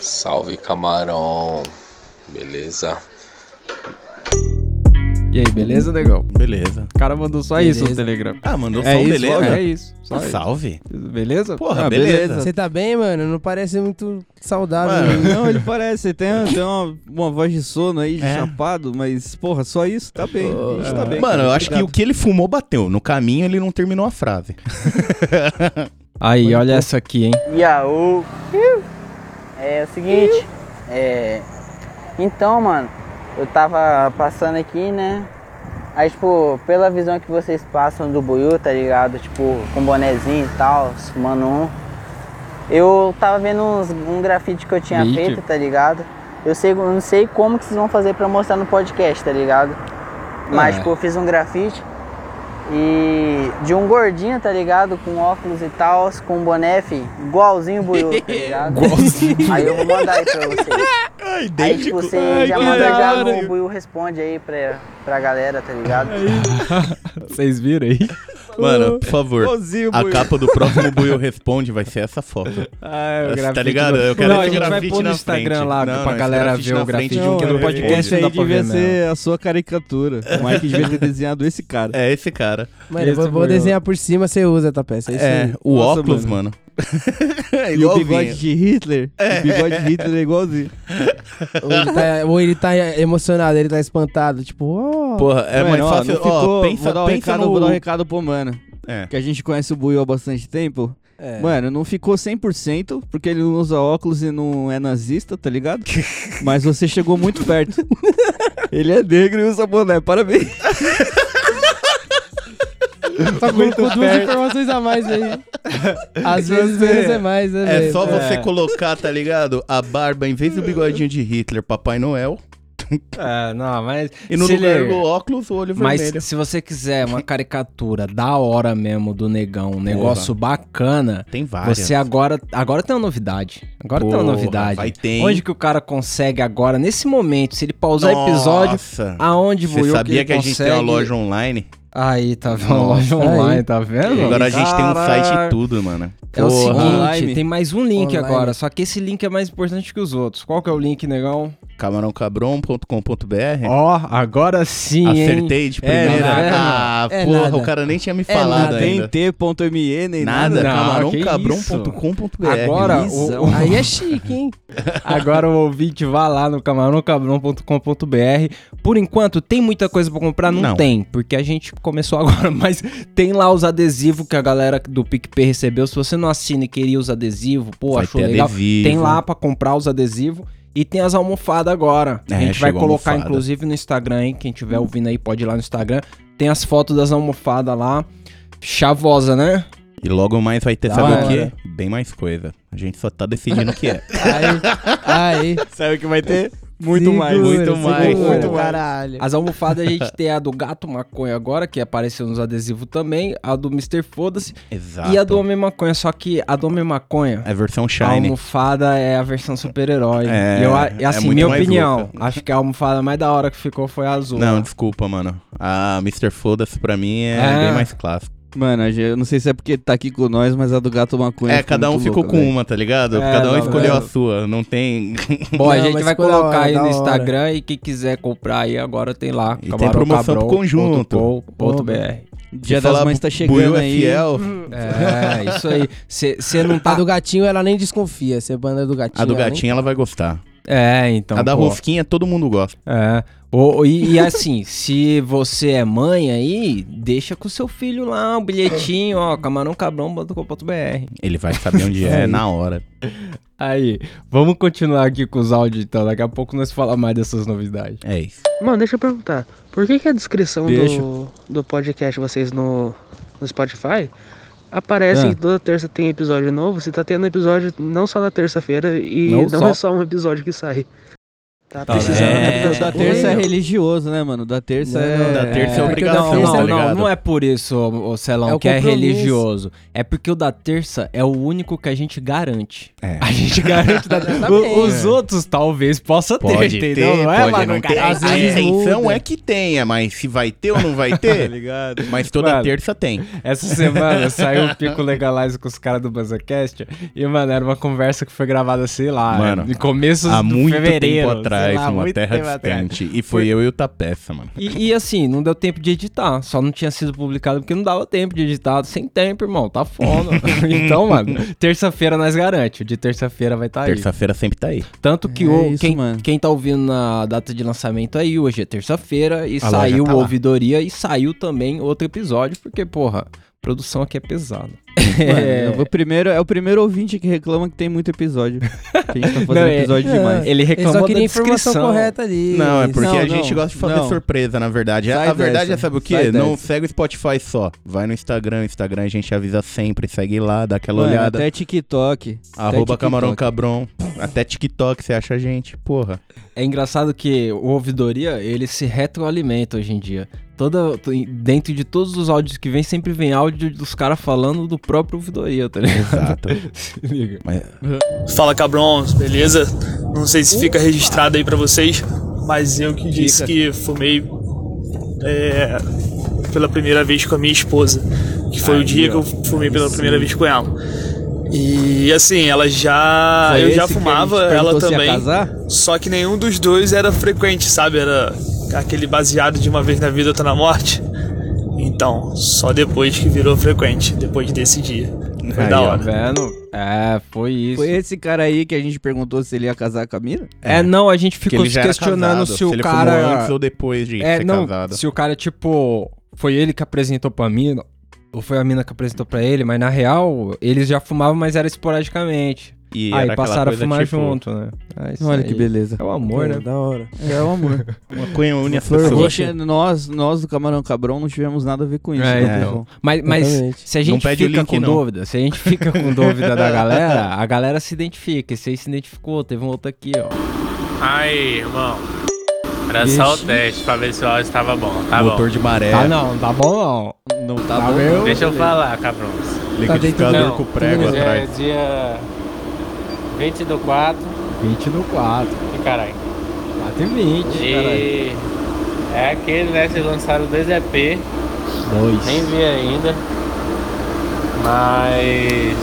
Salve camarão, beleza? E aí, beleza, negão? Beleza. O cara mandou só isso no Telegram. Ah, mandou só É um isso, beleza? é isso. Só Ah, isso. salve. Beleza? Porra, Ah, beleza. Você tá bem, mano? Não parece muito saudável. Mano, né? Não, ele parece, tem, tem uma, uma voz de sono aí, de É. chapado, mas, porra, só isso tá bem. Gente tá bem. Mano, cara, eu acho que o que ele fumou bateu. No caminho ele não terminou a frase. Aí, olha essa aqui, hein? Yaú. É o seguinte, é. Então, mano, eu tava passando aqui, né? Aí, tipo, pela visão que vocês passam do Buiu, tá ligado? Tipo, com bonezinho e tal, fumando um. Eu tava vendo uns, um grafite que eu tinha feito, tá ligado? Eu, sei, eu não sei como que vocês vão fazer pra mostrar no podcast, tá ligado? Mas, É. tipo, eu fiz um grafite e de um gordinho, tá ligado? Com óculos e tal, com um boné, fi, igualzinho o Buiu, tá ligado? Aí eu vou mandar aí pra vocês. Aí tipo, você já que manda da já o Buiu responde aí pra, pra galera, tá ligado? Vocês viram aí? Mano, por favor. A capa do próximo Buiu Responde vai ser essa foto. Ah, Tá o grafite ligado? do- Eu quero Não, a esse gente vai grafite pôr no na Instagram frente. lá Não, pra não, galera grafite ver o na grafite, frente, porque no não, podcast Esse não aí dá pra devia ver ser a sua caricatura. O Mike devia ter desenhado esse cara. É esse cara. Mano, eu vou, Esse vou foi o- desenhar por cima, você usa, tá peça. É isso É, o óculos, mano. é E o bigode de Hitler? O bigode de Hitler é igualzinho. Ou ele, tá, ou ele tá emocionado, ele tá espantado. Tipo, ó. Porra, é Mano, mais ó, fácil. não ficou, ó, pensa, vou, dar um pensa recado, no... vou dar um recado pro mano. É. Que a gente conhece o Buiu há bastante tempo. É. Mano, não ficou 100% porque ele não usa óculos e não é nazista, tá ligado? Mas você chegou muito perto. ele é negro e usa boné, parabéns. Tá com, com duas informações a mais aí. Às vezes menos é mais, né? É só você colocar, tá ligado? A barba, em vez do bigodinho de Hitler, Papai Noel. É, não, mas. E no se lugar do óculos, o olho Mas vermelho. se você quiser uma caricatura da hora mesmo do negão, um negócio bacana, Tem várias. você agora. Agora tem uma novidade. Agora tem uma Porra, novidade. vai ter? Onde que o cara consegue agora, nesse momento, se ele pausar o episódio, Nossa. aonde Você sabia ele que a gente tem uma consegue- loja online? Aí, tá vendo? Nossa. loja online, Aí. tá vendo? Agora a gente tem um site e Caraca. tudo, mano. É o Porra. seguinte, Online. tem mais um link Online. agora, só que esse link é mais importante que os outros. Qual que é o link, negão? camarãocabron.com.br Ó, agora sim, hein? Acertei de É, primeira. vendo? ah, É porra, nada. o cara nem tinha me É falado nada. Tem ainda. t.me nem Nada, nada. Que camarãocabron.com.br. Agora, o, o- Aí é chique, hein? agora o ouvinte vá lá no camarãocabrão.com.br. Por enquanto, tem muita coisa pra comprar? Não, Não. tem, porque a gente começou agora, mas tem lá os adesivos que a galera do PicPay recebeu. Se você não assina e queria os adesivos, pô, Vai achou legal. adesivo. Tem lá pra comprar os adesivos. E tem as almofadas agora. a É, gente vai a colocar, almofada. inclusive, no Instagram, hein? Quem estiver ouvindo aí pode ir lá no Instagram. Tem as fotos das almofadas lá. Chavosa, né? E logo mais vai ter, Da sabe o quê? Bem mais coisa. A gente só tá decidindo o que é. Aí, aí. Sabe o que vai ter? Muito Segura, mais. Muito mais. segura, Muito mais. caralho. As almofadas a gente tem a do Gato Maconha agora, que apareceu nos adesivos também. A do Mr. Foda-se. Exato. E a do Homem Maconha. Só que a do Homem Maconha, É versão a Shine. almofada é a versão super-herói. É, E eu, a- é assim, muito minha mais opinião, louca. acho que a almofada mais da hora que ficou foi a azul. Não, lá. desculpa, mano. A Mr. Foda-se pra mim é, É. bem mais clássico. Mano, a gente- eu não sei se é porque tá aqui com nós, mas a do gato maconha. É, cada um muito ficou louca, com velho. uma, tá ligado? É, cada um não, escolheu não. a sua. Não tem. Bom, a Não, gente mas vai colocar hora, aí no hora. Instagram e quem quiser comprar aí agora tem lá. E tem promoção pro conjunto. camarãocabrão.com.br. Dia Se das Mães tá chegando é aí. fiel. É, isso aí. Você não A tá. do gatinho, ela nem desconfia. Você banda do gatinho. A do ela nem- gatinho ela vai gostar. É, então. a da pô. rosquinha todo mundo gosta. É. O- e, e assim, se você é mãe aí, deixa com seu filho lá o bilhetinho, ó, camarãocabrão.com.br. Ele vai saber onde é na hora. Aí, vamos continuar aqui com os áudios então. Daqui a pouco nós falamos mais dessas novidades. É isso. Mano, deixa eu perguntar. Por que, que a descrição Deixa. do, do podcast vocês no, no Spotify aparece Ah. que toda terça tem episódio novo? Você tá tendo episódio não só na terça-feira e Não não, só. é só um episódio que sai. Tá Tá precisando. É. O da terça é Não. religioso, né, mano? O da terça Não, é. Da terça é É, obrigação, Não, Esse tá não, não, não é por isso, ô, ô Celão, É o que é religioso. É porque o da terça é o único que a gente garante. É. A gente garante da. O- Os outros talvez possa ter, Pode entendeu? ter, não é, mano? não ter. Às A vezes intenção é que tenha, mas se vai ter ou não vai Tá ter, ligado? mas toda Mano. terça tem. Essa semana saiu o Pico Legalize com os caras do BuzzaCast e, mano, era uma conversa que foi gravada, sei lá, Mano, em começo Há do muito fevereiro. tempo atrás, sei lá, numa terra tempo atrás. distante. E foi eu e o Tapeça, mano. E, e, assim, não deu tempo de editar. Só não tinha sido publicado porque não dava tempo de editar. Sem tempo, irmão. Tá foda. então, mano, terça-feira nós garante. O de terça-feira vai estar aí. Terça-feira sempre tá aí. Tanto que É o, isso, quem, mano. quem tá ouvindo na data de lançamento aí, hoje é terça-feira, e A saiu tá o lá. Ouvidoria e saiu também outro episódio, porque, porra, produção aqui é pesada. Mano, É. vou primeiro, é o primeiro ouvinte que reclama que tem muito episódio. Que a gente tá fazendo Não, é- episódio demais. Ele Ele reclamou só queria a informação correta ali. Não, é porque Não, a não, gente gosta de fazer não. surpresa, na verdade. Sai a verdade dessa, é, sabe o quê? Não dessa. segue o Spotify só. Vai no Instagram, Instagram a gente avisa sempre. Segue lá, dá aquela Mano, olhada. até TikTok. Arroba TikTok. Camarão Cabron. Até TikTok você acha a gente, porra. É engraçado que o Ouvidoria, ele se retroalimenta hoje em dia. Toda, to- dentro de todos os áudios que vem, sempre vem áudio dos caras falando do próprio Ouvidoria, tá ligado? Exato. Se liga. Mas Fala cabrões, beleza? Não sei se fica registrado aí pra vocês, mas eu que disse que fumei é, pela primeira vez com a minha esposa, que foi o dia que eu fumei pela primeira vez com ela. E assim, ela já. Foi eu já fumava, ela também. casar? Só que nenhum dos dois era frequente, sabe? Era aquele baseado de uma vez na vida, outra na morte. Então, só depois que virou frequente, depois desse dia. Foi Aí, da Tá hora. vendo? É, foi isso. Foi esse cara aí que a gente perguntou se ele ia casar com a mina? É, não, a gente ficou se questionando casado, se o ele cara. antes ou depois de é, ser não, casado. se o cara, tipo, foi ele que apresentou pra mina, ou foi a mina que apresentou pra ele, mas na real, eles já fumavam, mas era esporadicamente. E aí passaram a coisa, fumar tipo, junto, né? É isso Olha aí. que beleza. É o amor, né? Da hora. É o amor. Maconha une as Flor A pessoas. nós, nós do Camarão Cabrão não tivemos nada a ver com isso. É, né, pessoal? Mas, mas se a gente fica link, com não. dúvida, se a gente fica com dúvida da galera, a galera se identifica. Esse aí se identificou, teve um outro aqui, ó. Aí, irmão. Era só o teste pra ver se o áudio tava bom. Tá Motor bom. de maré, Tá não, tá bom não. Não tá, Tá bom. meu? Deixa eu falar, cabrões. liquidificador Não, com prego é atrás. dia 20 do 4. 20 no 4. E caralho. 4 e 20, caralho. E é aquele, né? Vocês lançaram dois EP. Dois. Nem vi ainda. Mas.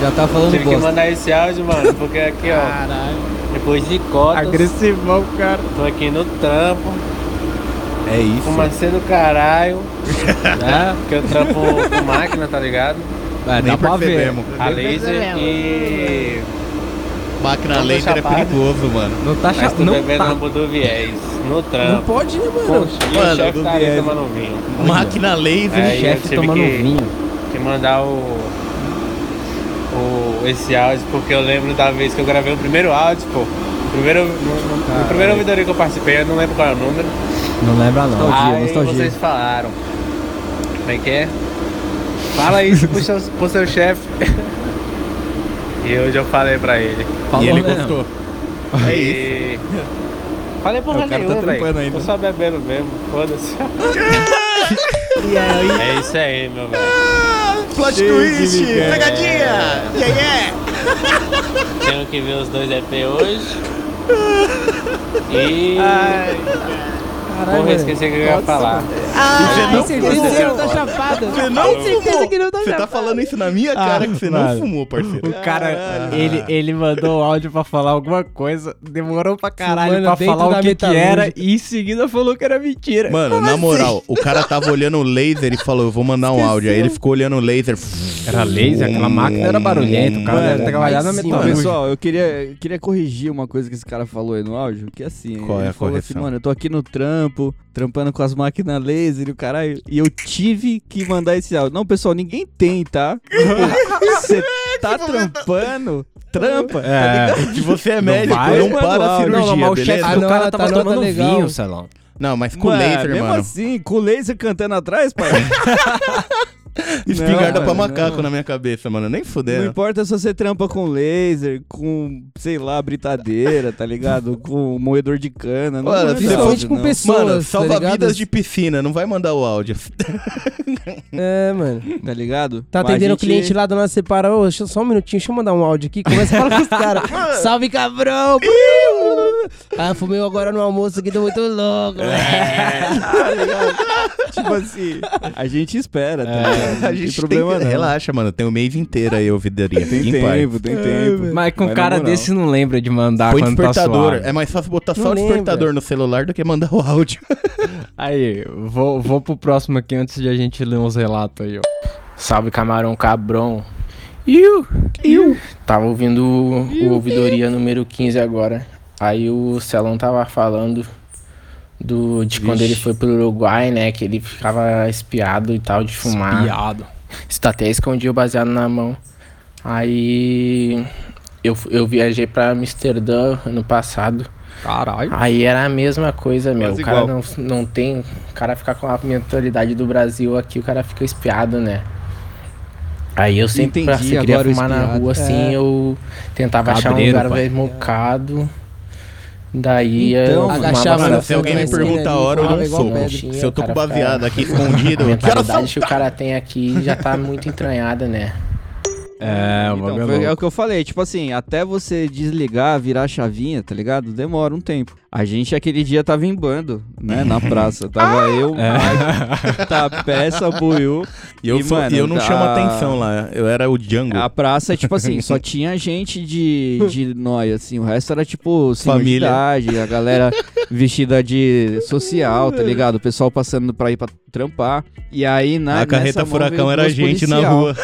Já tá falando Tive que bosta. mandar esse áudio, mano. Porque aqui, ó. Depois de cotas. Agressivão, cara. Tô aqui no trampo. É isso. Fumacê do caralho. né? Porque eu trampo com máquina, tá ligado? É, Nem dá pra ver. percebemos. A laser e. Máquina Não tô laser é chapado. perigoso, mano. Não tá Mas chato, não bebendo tá. no do viés. No Não trampo. pode, né, mano? E Mano, o chefe do tá ali viés. tomando vinho. Máquina laser. Aí eu chefe tive tomando que- vinho. Que mandar o. o esse áudio, porque eu lembro da vez que eu gravei o primeiro áudio, pô. Primeiro, no, no- no primeiro ouvidoria que eu participei, eu não lembro qual é o número. Não lembra não. Nostalgia, Aí nostalgia. vocês falaram. Como é que é? Fala isso pro seu, pro seu chefe. e hoje eu falei pra ele. Falou E ele mesmo. gostou. É isso. E... Falei porra O cara tá nenhuma, trampando velho. ainda. Tô só bebendo mesmo, foda-se. É isso aí, meu velho. Plot twist, pegadinha. Yeah, yeah. Tenho que ver os dois EP hoje. E. Caralho, Porra, esqueci o que eu ia falar. Você não Tem certeza que não tá chapado. Você não Tem certeza fumou. que não tá Você tá falando isso na minha cara que você não mano. fumou, parceiro. O cara, ele, ele mandou o áudio pra falar alguma coisa, demorou pra caralho Fumando pra falar o que, que era e em seguida falou que era mentira. Mano, na moral, o cara tava olhando o laser e falou, eu vou mandar um áudio. Aí ele ficou olhando o laser. Era laser, aquela máquina era barulhenta, o cara Mano, deve ter trabalhado na metalúrgica. pessoal, eu queria, queria corrigir uma coisa que esse cara falou aí no áudio, que assim, Qual é ele a falou correção? assim, mano, eu tô aqui no trampo, trampando com as máquinas laser e o caralho, e eu tive que mandar esse áudio. Não, pessoal, ninguém tem, tá? Você tá trampando, trampa, tá É. ligado? Se você é Não médico, vai, não mano, para a não, Não, cirurgia, não, o beleza? chefe Ah, do não, cara tá tava nota tomando legal. vinho, lá. Não, mas com Mano, laser, mesmo mano. assim, com laser cantando atrás, pai. Espingarda Não, pra mano, macaco não. na minha cabeça, mano. Nem Não fudendo. importa se você trampa com laser, com, sei lá, britadeira, tá ligado? Com moedor de cana. Não Mano, principalmente áudio, com não. pessoas. Mano, tá salva ligado? vidas de piscina, não vai mandar o áudio. É, mano. Tá ligado? Tá Mas atendendo o gente- cliente lá, separa. Ô, deixa eu- só um minutinho, deixa eu mandar um áudio aqui. Começa a falar com os caras. Salve, cabrão! Ah, fumei agora no almoço aqui, tô muito louco. Tá ligado? tipo assim, a gente espera, tá ligado? A Não gente tem problema tem, não. Relaxa, mano. Tem o mês inteiro aí, ouvidoria. Tem Em paz. tempo, tem tempo. Mas com na cara moral. desse não lembra de mandar Põe quando tá despertador. suave. é mais fácil botar Não só o lembra. despertador no celular do que mandar o áudio. Aí, vou, vou pro próximo aqui antes de a gente ler uns relatos aí, ó. Salve camarão cabrão. Iu, iu. Tava ouvindo o, o ouvidoria número 15 agora. Aí o Celão tava falando do, de quando ele foi pro Uruguai, né? Que ele ficava espiado e tal de fumar. Piado. Isso até escondia o baseado na mão. Aí eu, eu viajei pra Amsterdã ano passado. Caralho. Aí era a mesma coisa, meu. Quase o cara igual. não, não tem. O cara fica com a mentalidade do Brasil aqui, o cara fica espiado, né? Aí eu sempre, pra, Entendi se queria agora o fumar na espiado. rua, assim, É. eu tentava achar um Cabreiro, lugar pai. mocado. Daí Então, eu agachava se alguém me pergunta a hora, eu dou um soco. Se eu tô com baseado fica- aqui escondido, A eu quero mentalidade que o cara tem aqui já tá muito entranhada, né? É, Então, é foi, é o que eu falei, tipo assim, até você desligar, virar a chavinha, tá ligado? Demora um tempo. A gente aquele dia tava em bando, né, na praça. Tava eu, Mike, Tapeça, Buiu. E eu, E, sou- mano, e eu não a- chamo atenção lá. Eu era o Django. A praça, tipo assim, só tinha gente de, de nóia, assim. O resto era, tipo, Família. idade, a galera vestida de social, tá ligado? O pessoal passando pra ir pra trampar. E aí, na a carreta furacão era duas gente na policial. rua.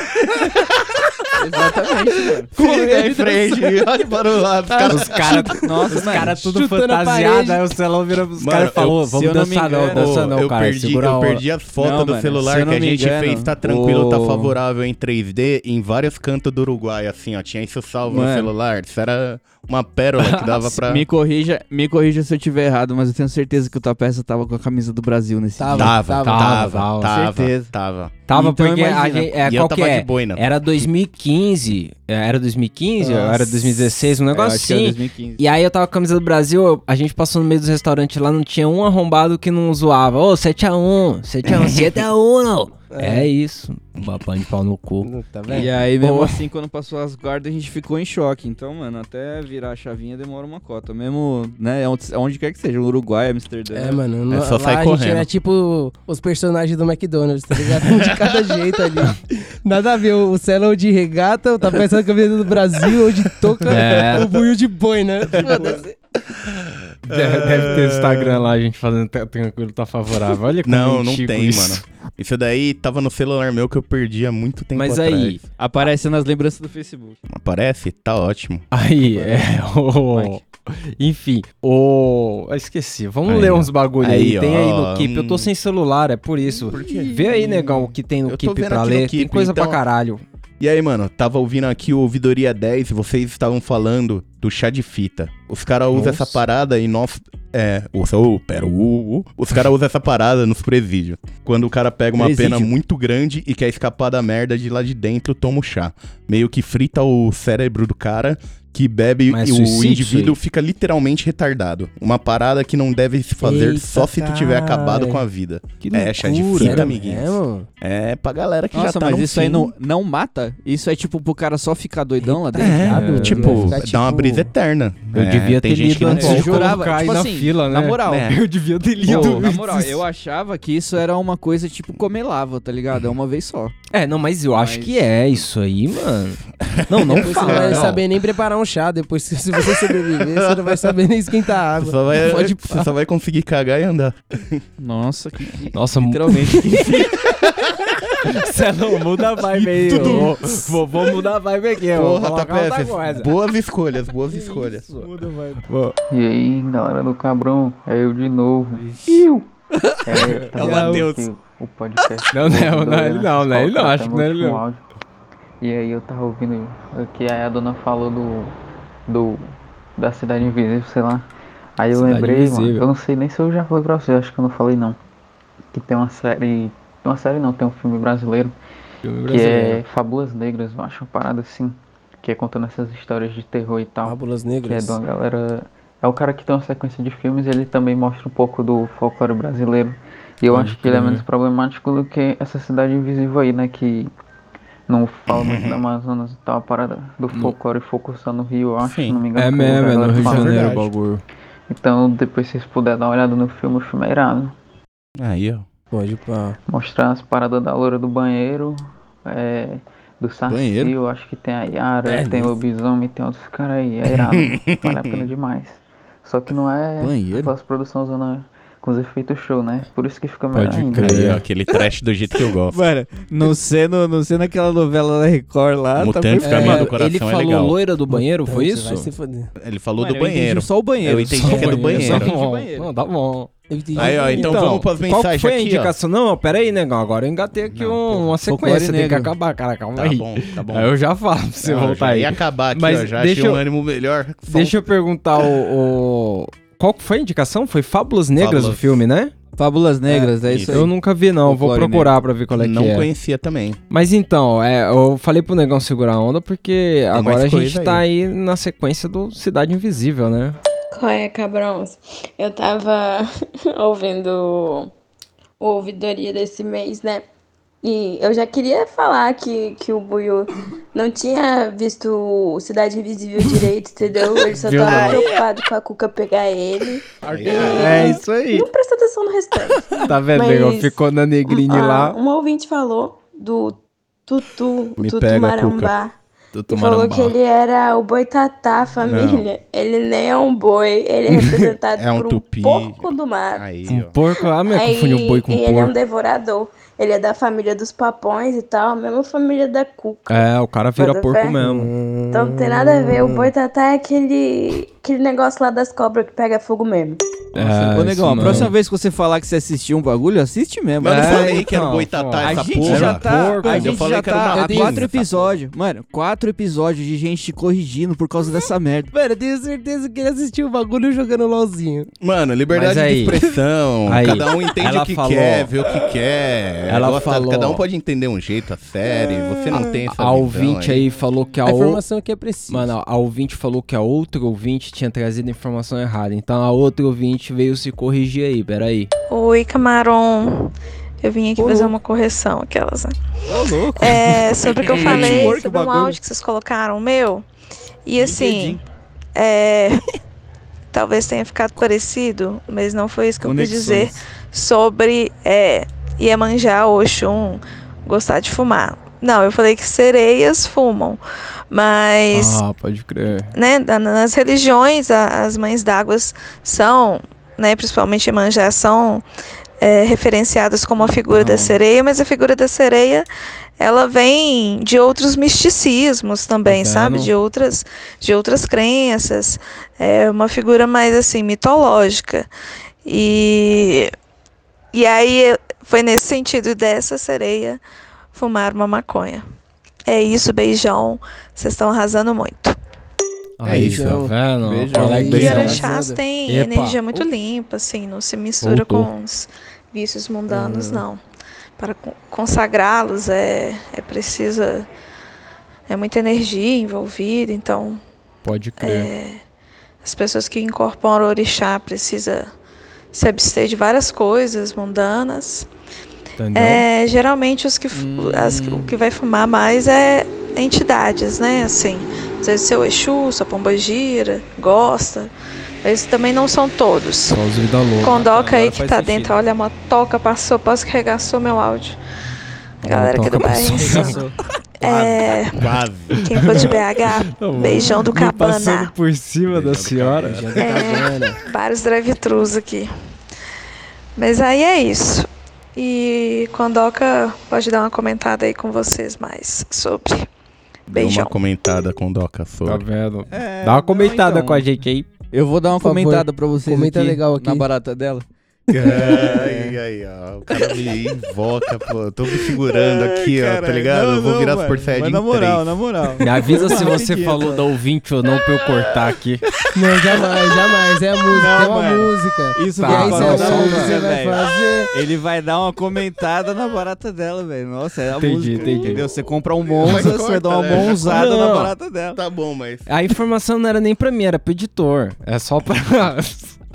Exatamente, mano. Fica em frente, olha para o lado. Os caras Os caras Nossa, os cara tudo a fantasiado, aí o celão vira os Mano, caras falou, eu- se vamos eu não me dançar não, cara, perdi, a eu perdi as fotos Não, do mano, celular que a gente engano, fez, tá tranquilo, tá o- favorável em 3D em vários cantos do Uruguai, assim, ó. Tinha isso salvo no Mano. celular. Isso era uma pérola que dava pra. Me corrija, me corrija se eu tiver errado, mas eu tenho certeza que o Tapeça tava com a camisa do Brasil nesse Tava. dia. Tava, tava, tava, tava, tava. Certeza. tava. Tava Então porque a imagina. gente, é, e qual tava é? de boina. Era 2015, é, era 2015 ou era 2016, um negócio era assim. 2015. E aí eu tava com a camisa do Brasil, a gente passou no meio dos restaurantes lá, não tinha um arrombado que não zoava. Ô, 7x1, 7x1, 7x1, não. É isso, babando de pau no cu. Tá vendo? E aí, mesmo Pô. assim, quando passou as guardas, a gente ficou em choque. Então, mano, até virar a chavinha demora uma cota. Mesmo, né, onde, onde quer que seja, no Uruguai, Amsterdã. É, mano, É no- só lá sair a gente era tipo os personagens do McDonald's, tá ligado? Um de cada jeito ali. Nada a ver, o Celo de regata, tá pensando que a camisa do Brasil, ou de touca, É. o buio de boi, né? Foda-se. Deve, deve ter Instagram lá, a gente fazendo tranquilo, tá favorável. Olha como Não, é não tem, isso. mano. Isso daí tava no celular meu que eu perdi há muito tempo Mas atrás. aí, Aparece nas lembranças do Facebook. Aparece? Tá ótimo. aí, é, o... Enfim, o... eu esqueci, vamos Aí, ler uns bagulho aí, Aí, tem aí no Keep, eu tô sem celular, é por isso. Por quê? Vê aí, negão, o que tem no Eu Keep pra ler, tem Keep, coisa pra então- caralho. E aí, mano, tava ouvindo aqui o Ouvidoria 10 e vocês estavam falando do chá de fita. Os caras usam essa parada e nós. É, usa, oh, pera, uh, uh. os caras usam essa parada nos presídios. Quando o cara pega uma Presídio. pena muito grande e quer escapar da merda de lá de dentro, toma o chá. Meio que frita o cérebro do cara que bebe Mas e o indivíduo fica literalmente retardado. Uma parada que não deve se fazer Eita, só se tu tiver acabado com a vida. Que É, chá de loucura. fita, amiguinhos. mesmo? É pra galera que já Nossa, tá mas no isso aí fim. não, não mata? Isso é tipo pro cara só ficar doidão lá dentro? É, Vai tipo, ficar, dá uma tipo, brisa eterna. Eu É, devia ter gente lido que antes Eu de jurava, colocar aí tipo na assim, fila, né? na moral. É. Eu devia ter lido Pô, na moral, eu achava que isso era uma coisa tipo comelava, tá ligado? É uma vez só. É, não, mas eu acho Mas- que é isso aí, mano. Não, não fala. vai saber nem preparar um chá. Depois, se você sobreviver, você não vai saber nem esquentar a água. só, vai, Pode você só vai conseguir cagar e andar. Nossa, que, que- Nossa, literalmente. você não muda a vibe aí. Vou, vou, vou mudar a vibe aqui. Porra, tá. Boas escolhas, boas escolhas. E aí, galera do Cabrão, é eu de novo. Iu! É, tá É o Matheus. que O podcast. Não, não, do não, ele não, né? Ele não, acho que não é ele não. E aí eu tava ouvindo que aí a dona falou do. do. da cidade invisível, sei lá. Aí eu Cidade lembrei, mano, Invisível. eu não sei nem se eu já falei pra você, acho que eu não falei não. Que tem uma série. Uma série não, tem um filme brasileiro Filme que brasileiro. é Fábulas Negras, eu acho uma parada assim, que é contando essas histórias de terror e tal. Fábulas Que é Negras. de uma galera. É o cara que tem uma sequência de filmes e ele também mostra um pouco do folclore brasileiro. E eu Pode acho que ele é menos problemático do que essa cidade invisível aí, né? Que não fala muito da Amazonas e tal, a parada do folclore focusar no Rio, eu acho, Sim. se não me engano. É mesmo, é no Rio de. Janeiro o bagulho. Então, depois se vocês puderem dar uma olhada no filme, o filme é irado. Aí, ó. Pode ir pra... Mostrar as paradas da loura do banheiro, é, do eu acho que tem a Yara, É tem o lobisomem, tem outros caras aí, é irado, vale a pena demais. Só que não é Banheiro? aquelas produções zona com os efeitos show, né? Por isso que fica melhor Pode ainda. crer. Aí, ó, aquele trash do jeito que eu gosto. Mano, não sendo, não sendo aquela novela da Record lá, Mutante tá Caminho perfeito. do Coração ele é falou legal. loira do banheiro, foi Puta, Vai isso? Ele falou Mano, do banheiro. Só o banheiro. Eu entendi que é do banheiro. Tá bom. banheiro. Não, tá bom. Eu entendi. Aí, ó, então, vamos pras qual mensagens foi a aqui, ó. indicação? Não, pera aí, negão. Agora eu engatei aqui Não, um- uma sequência. Tem que acabar, cara. Calma Tá aí. bom, tá bom. Aí eu já falo pra você Não, voltar aí. ia acabar aqui, Mas ó. Já deixa achei um eu- ânimo melhor. Deixa eu perguntar o, o- Qual que foi a indicação? Foi Fábulas Negras Fábulas. o filme, né? Fábulas Negras, é, É, isso isso aí. Eu nunca vi, não. Vou procurar pra ver qual é Não que é. conhecia também. Mas então, é, eu falei pro negão segurar a onda porque agora mais a gente tá aí na sequência do Cidade Invisível, né? Qual é, cabrões? Eu tava ouvindo o ouvidoria desse mês, né? E eu já queria falar que, que o Buiu não tinha visto Cidade Invisível direito, entendeu? Ele só tava preocupado com a Cuca pegar ele. É isso aí. Não presta atenção no restante. Tá vendo, Mas-? Ficou na negrini Ah, lá. Um ouvinte falou do Tutu, Me Tutu pega, Marambá. Do E falou que ele era o boitatá, família. Ele nem é um boi, ele é representado É um por um tupi. porco do mar. Aí, Um porco, ah, mas confundiu um boi com e ele é um porco. devorador. Ele é da família dos papões e tal, a mesma família da Cuca. É, o cara vira porco fé? mesmo. Então não tem nada a ver. O boitatá é aquele, aquele negócio lá das cobras que pega fogo mesmo. É, Ô, isso negão, a próxima vez que você falar que você assistiu um bagulho, assiste mesmo. Mas eu É, falei que era boitatá pô, A essa gente porra. já tá, porco, a eu gente falei já que tá há rapina quatro essa episódios. Mano, quatro episódios de gente te corrigindo por causa dessa merda. Mano, eu tenho certeza que ele assistiu o bagulho jogando LOLzinho. Mano, liberdade aí- de expressão. aí, cada um entende ela o que falou- quer, vê o que quer. Ela gosta- falou- Cada um pode entender um jeito, a série. Você não tem essa A ouvinte aí falou que a, A informação aqui é precisa. Mano, a ouvinte falou que a outra ouvinte tinha trazido a informação errada. Então a outra ouvinte veio se corrigir aí, peraí. Oi, Camaron. Eu vim aqui Ô, fazer louco. uma correção, aquelas. né? Ô, louco. É, sobre o que eu falei, sobre um áudio que vocês colocaram, meu. E assim, é, talvez tenha ficado parecido, mas não foi isso que eu quis dizer Conexões. sobre é, Iemanjá Oxum gostar de fumar. Não, eu falei que sereias fumam, mas Ah, pode crer. né, nas religiões, as mães d'água são, né, principalmente Iemanjá, são é, referenciadas como a figura da Não. sereia, mas a figura da sereia, ela vem de outros misticismos também, Tá sabe? De outras, de outras crenças. É uma figura mais, assim, mitológica. E, e aí foi nesse sentido dessa sereia fumar uma maconha. É isso, beijão. Vocês estão arrasando muito. Aí, isso. tá vendo? Aí, aqui, E. Orixás tem Epa. energia muito limpa, assim, não se mistura Voltou. com os vícios mundanos, não. Para con- consagrá-los é, é precisa. É muita energia envolvida, então Pode crer. as pessoas que incorporam o orixá precisa se abster de várias coisas mundanas. Entendeu? É, geralmente os que, fu- as- o que vai fumar mais é entidades, né? Assim, às vezes seu Exu, sua pombagira, gosta. Mas também não são todos. Só os vida louca. Condoca aí que tá sentido. dentro, olha, a motoca passou, quase que regaçou meu áudio. Galera aqui do bairro. passou. É, Quase. quem for de BH, beijão do Me Passando Cabana. por cima da senhora. É, vários drive-thrus aqui. Mas aí é isso. E Condoca pode dar uma comentada aí com vocês mais sobre. Deu uma comentada com Doca Tá sobre. vendo? É, Dá uma não, comentada então. com a gente aí. Eu vou dar uma Por favor, comentada pra vocês comenta aqui, legal aqui. na barata dela. Ai, ai, ó. O cara me invoca, pô. Eu tô me segurando aqui, ó, tá ligado? eu vou virar Super Saiyajin na moral, 3. na moral. Me avisa se Não, você falou da ouvinte ou não pra eu cortar aqui. Não, jamais, jamais. É a música, Não, é uma mano. música. Isso Tá, aí não, você, só não, uma, você vai fazer. Ele vai dar uma comentada na barata dela, velho. Nossa, é a Entendi, música. entendi. Entendeu? Você compra um Monza, você corta, dá uma né? monzada na Não. barata dela. Tá bom, mas. A informação não era nem pra mim, era pro editor. É só pra.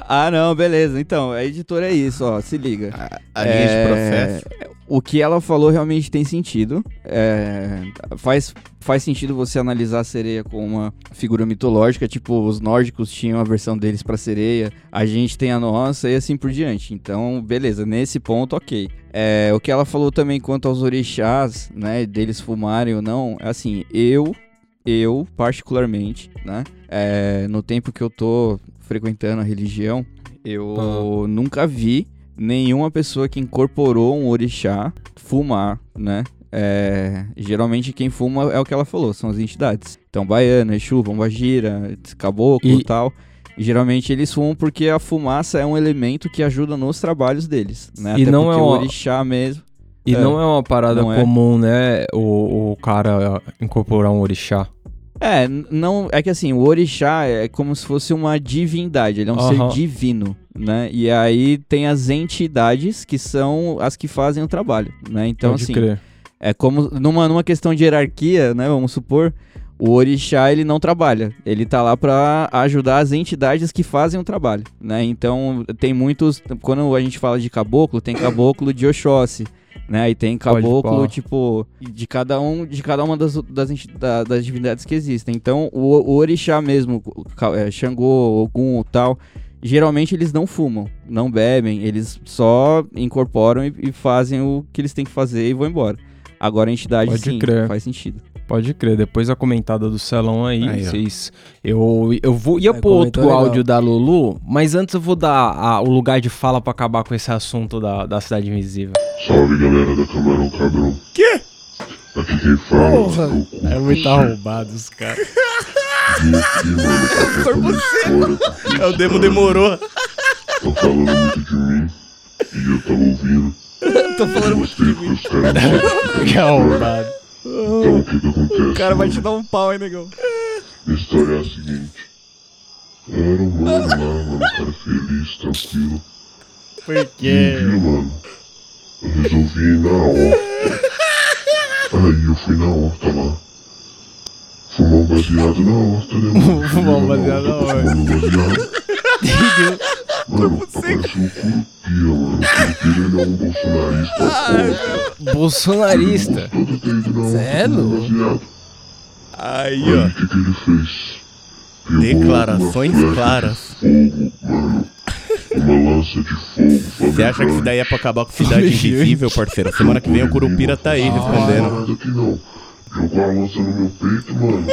Ah, não, beleza. Então, a editora é isso, ó. Se liga. A linha de É, processo. O que ela falou realmente tem sentido. É, faz, faz sentido você analisar a sereia como uma figura mitológica. Tipo, os nórdicos tinham a versão deles pra sereia, a gente tem a nossa e assim por diante. Então, beleza, nesse ponto, ok. É, o que ela falou também quanto aos orixás, né, deles fumarem ou não, é assim, eu, eu particularmente, né, é, no tempo que eu tô frequentando a religião, eu nunca vi nenhuma pessoa que incorporou um orixá fumar, né? É, geralmente quem fuma é o que ela falou, são as entidades. Então, baiano, Exu, Pombagira, caboclo e tal. E geralmente eles fumam porque a fumaça é um elemento que ajuda nos trabalhos deles, né? E Até não é o uma- orixá mesmo. E É. não é uma parada é. comum, né? O, o cara incorporar um orixá. É, não, é que assim, o orixá é como se fosse uma divindade, ele é um Aham. ser divino, né? E aí tem as entidades que são as que fazem o trabalho, né? Então Pode assim, crer. é como numa, numa questão de hierarquia, né? Vamos supor, o orixá ele não trabalha, ele tá lá pra ajudar as entidades que fazem o trabalho, né? Então tem muitos, quando a gente fala de caboclo, tem caboclo de Oxóssi, né? E tem caboclo tipo de cada um, de cada uma das das, da- das divindades que existem. Então o, o orixá mesmo, é, Xangô, Ogum, tal, geralmente eles não fumam, não bebem, eles só incorporam e, e fazem o que eles têm que fazer e vão embora. Agora a entidade Pode sim, crer. faz sentido. Pode crer. Depois a comentada do Celão aí, Aí, vocês. Eu, eu vou, ia Aí pôr outro legal. áudio da Lulu, mas antes eu vou dar a- o lugar de fala pra acabar com esse assunto da, da Cidade Invisível. Salve galera da Camarão Cabrão. Quê? Aqui quem fala Porra. é o Cuco. É muito arrombado os caras. É, o demo demorou. Tô falando muito de mim e eu tava ouvindo. Tô falando muito de mim. Que arrombado. Então o que que acontece? O cara vai te mano? dar um pau, hein, negão? Minha história é a seguinte. Era um mano lá, mano, um cara feliz, tranquilo. Por E um dia, mano, eu resolvi ir na horta. Aí eu fui na horta lá. Fumar um baseado na horta, né, mano? Fumar um baseado na horta. Fumando baseado. Mano, apareceu o Curupira, mano. O Curupira, ele é um bolsonarista alcoólatra. Bolsonarista. Sério? fumando baseado. Aí, ó. o que que ele fez? Pegou Declarações claras. de fogo, mano. Uma lança de fogo, Você acha que isso daí é pra acabar com Cidade Invisível, parceiro? Semana que vem o Curupira tá aí respondendo. Nada que não. Jogou a lança no meu peito, mano.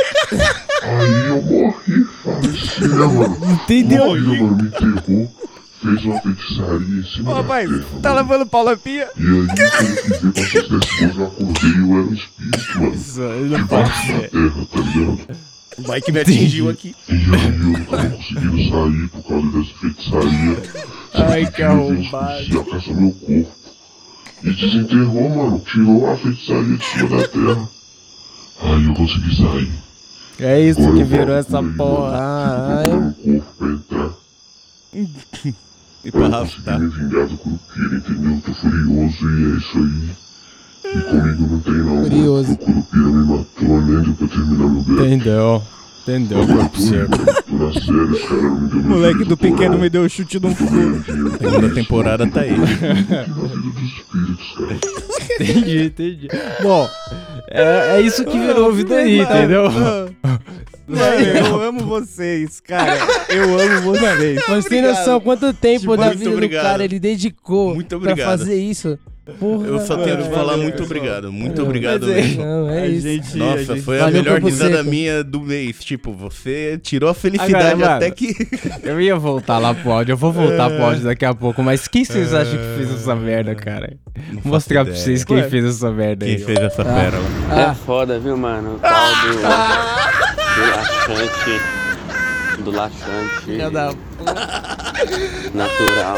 Aí eu morri, faleci, né, mano? Entendeu? Morri, mano, me enterrou. Fez uma feitiçaria em cima Ô, da rapaz, terra, tá mano. levando pau na pia? E aí, quando eu fui ver com essas coisas, eu acordei e eu era um espírito, mano. Isso não pode Debaixo da ser. terra, tá ligado? O Mike me atingiu aqui. E aí eu não tava conseguindo sair por causa dessa feitiçaria. Ai, que arrombado. parecia caçar meu corpo. E desenterrou, mano. Tirou a feitiçaria de cima da terra. Aí eu consegui sair. É isso que virou essa porra. pra entrar. E Pra arrastar. me vingar do Curupira, entendeu? Tô furioso e é isso aí. E comigo não tem não, Furioso. O Curupira me matou, nem deu pra terminar meu. Entendeu? Entendeu, meu Moleque do pequeno me deu o chute no cu. Segunda temporada tá aí. Vida. Entendi, entendi. Bom, é, é isso que virou ouvido aí, entendeu? Mano, eu amo vocês, cara. Eu amo vocês. Mas tem noção quanto tempo Tipo, da vida do cara ele dedicou Muito pra fazer isso? Porra, Eu só tenho que falar muito obrigado. Muito Não, obrigado é- mesmo. Não, é isso. gente- Nossa, gente- foi a Valeu, melhor risada Seco. minha do mês. Tipo, você tirou a felicidade Agora, até mano, que. Eu ia voltar lá pro áudio, eu vou voltar pro áudio daqui a pouco, mas quem vocês acham que fez essa merda, cara? Não Vou mostrar pra ideia. vocês quem Ué. fez essa merda Quem aí. fez essa Ah. pérola? É Ah, foda, viu, mano? O tal do, do laxante. Do laxante filha da natural.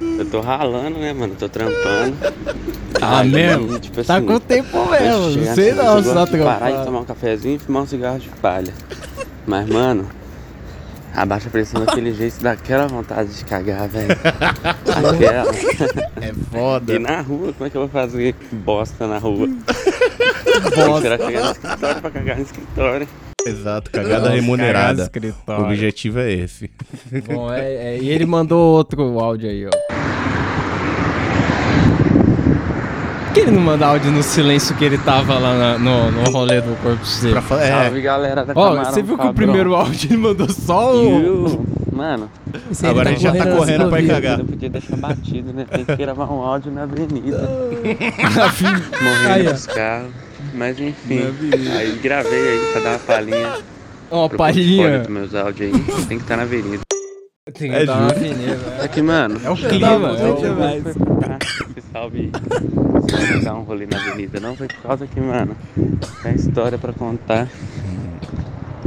Eu tô ralando, né, mano? Tô trampando. Ah, Aí, mesmo? tipo Tá assim, com tempo mesmo, não sei assim, não eu se tá de Parar trampando. e tomar um cafezinho e fumar um cigarro de palha. Mas, mano, abaixa a pressão daquele jeito, dá aquela vontade de cagar, velho. Aquela. É foda. E na rua, como é que eu vou fazer bosta na rua? Bosta. Será chegar no escritório pra cagar no escritório? Exato, cagada Nossa, remunerada. escritório. O objetivo é esse. Bom, é, é, e ele mandou outro áudio aí, ó. Por que ele não manda áudio no silêncio que ele tava lá na- no, no rolê do corpo seco? Pra fa- é. Salve, galera da Ó, você viu que o primeiro áudio ele mandou só o... Mano. Esse aí Agora ele já tá correndo pra ir cagar. Eu podia deixar batido, né? Tem que gravar um áudio na avenida. Morrendo ó. dos carros. Mas enfim. Aí gravei aí pra dar uma palhinha. Ó, pro palhinha. meus áudios aí. Tem que estar na avenida. Tem que É dar uma justo. avenida. É que, mano. É o clima, é o... Foi por cá. Se salve. Se dar um rolê na avenida, não foi por causa que, mano, tem história pra contar.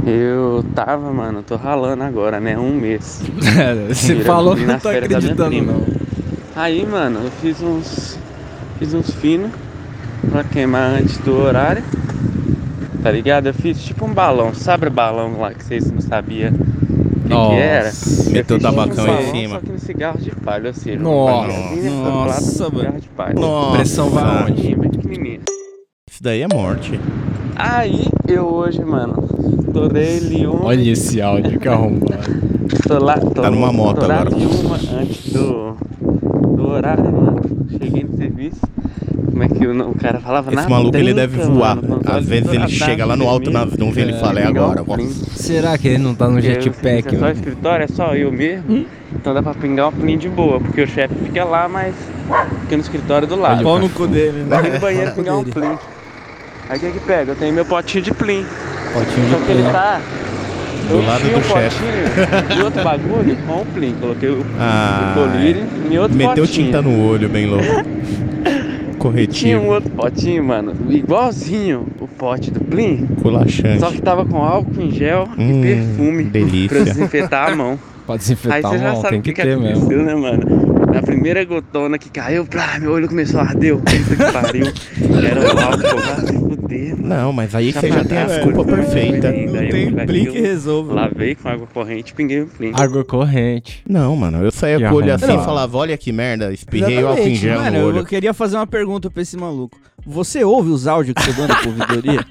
Eu tava, mano, tô ralando agora, né? Um mês. Você Virando falou, não minha acreditando não. Aí, mano, eu fiz uns. Fiz uns finos pra queimar antes do horário. Tá ligado? Eu fiz tipo um balão. Sabe o balão lá que vocês não sabiam o que, que era? Meteu tabacão um em cima. Só que no cigarro de palha, ou seja, Nossa. Nossa, mano. cigarro de palha. Nossa. Pressão vai aonde? Isso daí é morte. Aí eu hoje, mano, estourei ali uma. Olha esse áudio que arrombado. Tô lá, tô Tá numa moto agora. de uma antes do, do horário, mano. Cheguei no serviço. Como é que o, o cara falava? Esse Na maluco ele deve voar. mano, Às vezes ele chega lá no alto nas vermelho. nuvens e ele fala, é agora. vó." plim. Será que ele não tá no jetpack, é só escritório, é só eu mesmo. Então dá pra pingar um plim de boa, porque o chefe fica lá, mas fica no escritório do lado. Pau no cu dele, né? Vai no banheiro pingar um plim. Aí o que que pega? Eu tenho meu potinho de plim. Potinho Só de que ele plim. tá. Do eu lado do um chefe. potinho de outro bagulho com um plim. Coloquei o, Ah, o colírio em outro Meteu potinho. tinta no olho, bem louco. Tinha Corretivo. um outro potinho, mano, igualzinho o pote do plim. Culachante. Só que tava com álcool em gel Hum, e perfume delícia. pra desinfetar a mão. Pra Aí desinfetar você a já mão, sabe tem o que que, que ter mesmo. aconteceu, né, mano? Na primeira gotona que caiu, plá, meu olho começou a arder. Puta que pariu. Era o álcool, vai se fuder, mano. Não, mas aí você já tem a desculpa mano. perfeita. Não eu tem plim que resolva. Lavei com água corrente e pinguei o plim. Água corrente. Não, mano, eu saía Que com o olho assim e falava, olha que merda, espirrei o álcool em Exatamente. gel Mano, no eu olho. queria fazer uma pergunta pra esse maluco. Você ouve os áudios que você manda pro ouvidoria?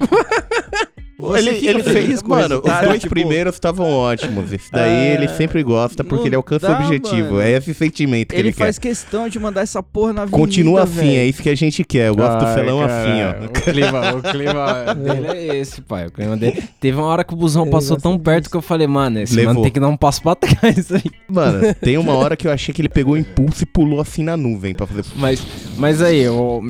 Você Ele, ele fez, com o mano, os dois tipo, primeiros estavam ótimos. Esse daí É, ele sempre gosta porque não ele alcança dá, o objetivo. mano. É esse sentimento que Ele ele, faz quer. questão de mandar essa porra na avenida, Continua assim, velho. é isso que a gente quer. Eu gosto do Ai, felão cara, assim, ó. O clima, o clima dele é esse, pai. O clima dele. Teve uma hora que o busão Ele passou tão perto que eu falei, mano, esse Levou. mano tem que dar um passo pra trás aí. Mano, tem uma hora que eu achei que ele pegou o impulso e pulou assim na nuvem pra fazer. Mas, mas aí,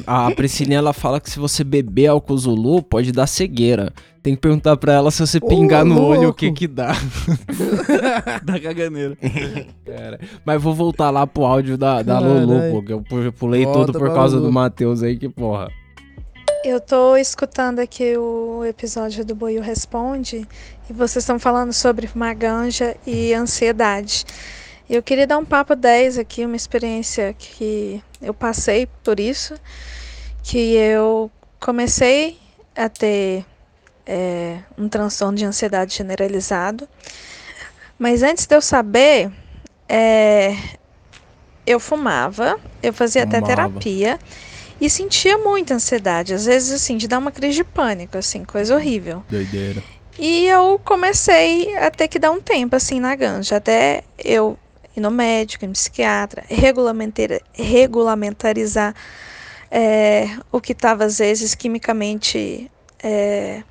a Priscilinha ela fala que se você beber álcool Zulu, pode dar cegueira. Tem que perguntar pra ela se você pingar no olho o que que dá. da caganeira. Cara, Mas vou voltar lá pro áudio da, da Caralho. Lulu, pô, que eu pu- pulei Volta tudo por pra causa Lulu. do Matheus aí, que porra. Eu tô escutando aqui o episódio do Boio Responde e vocês estão falando sobre maganja e ansiedade. Eu queria dar um papo 10 aqui, uma experiência que eu passei por isso, que eu comecei a ter é, um transtorno de ansiedade generalizado. Mas antes de eu saber, é, eu fumava, eu fazia até Fumava. terapia e sentia muita ansiedade, às vezes assim, de dar uma crise de pânico, assim, coisa horrível. Doideira. E eu comecei a ter que dar um tempo assim na ganja, até eu ir no médico, ir no psiquiatra, regulamentar, regulamentarizar é, o que estava às vezes quimicamente é,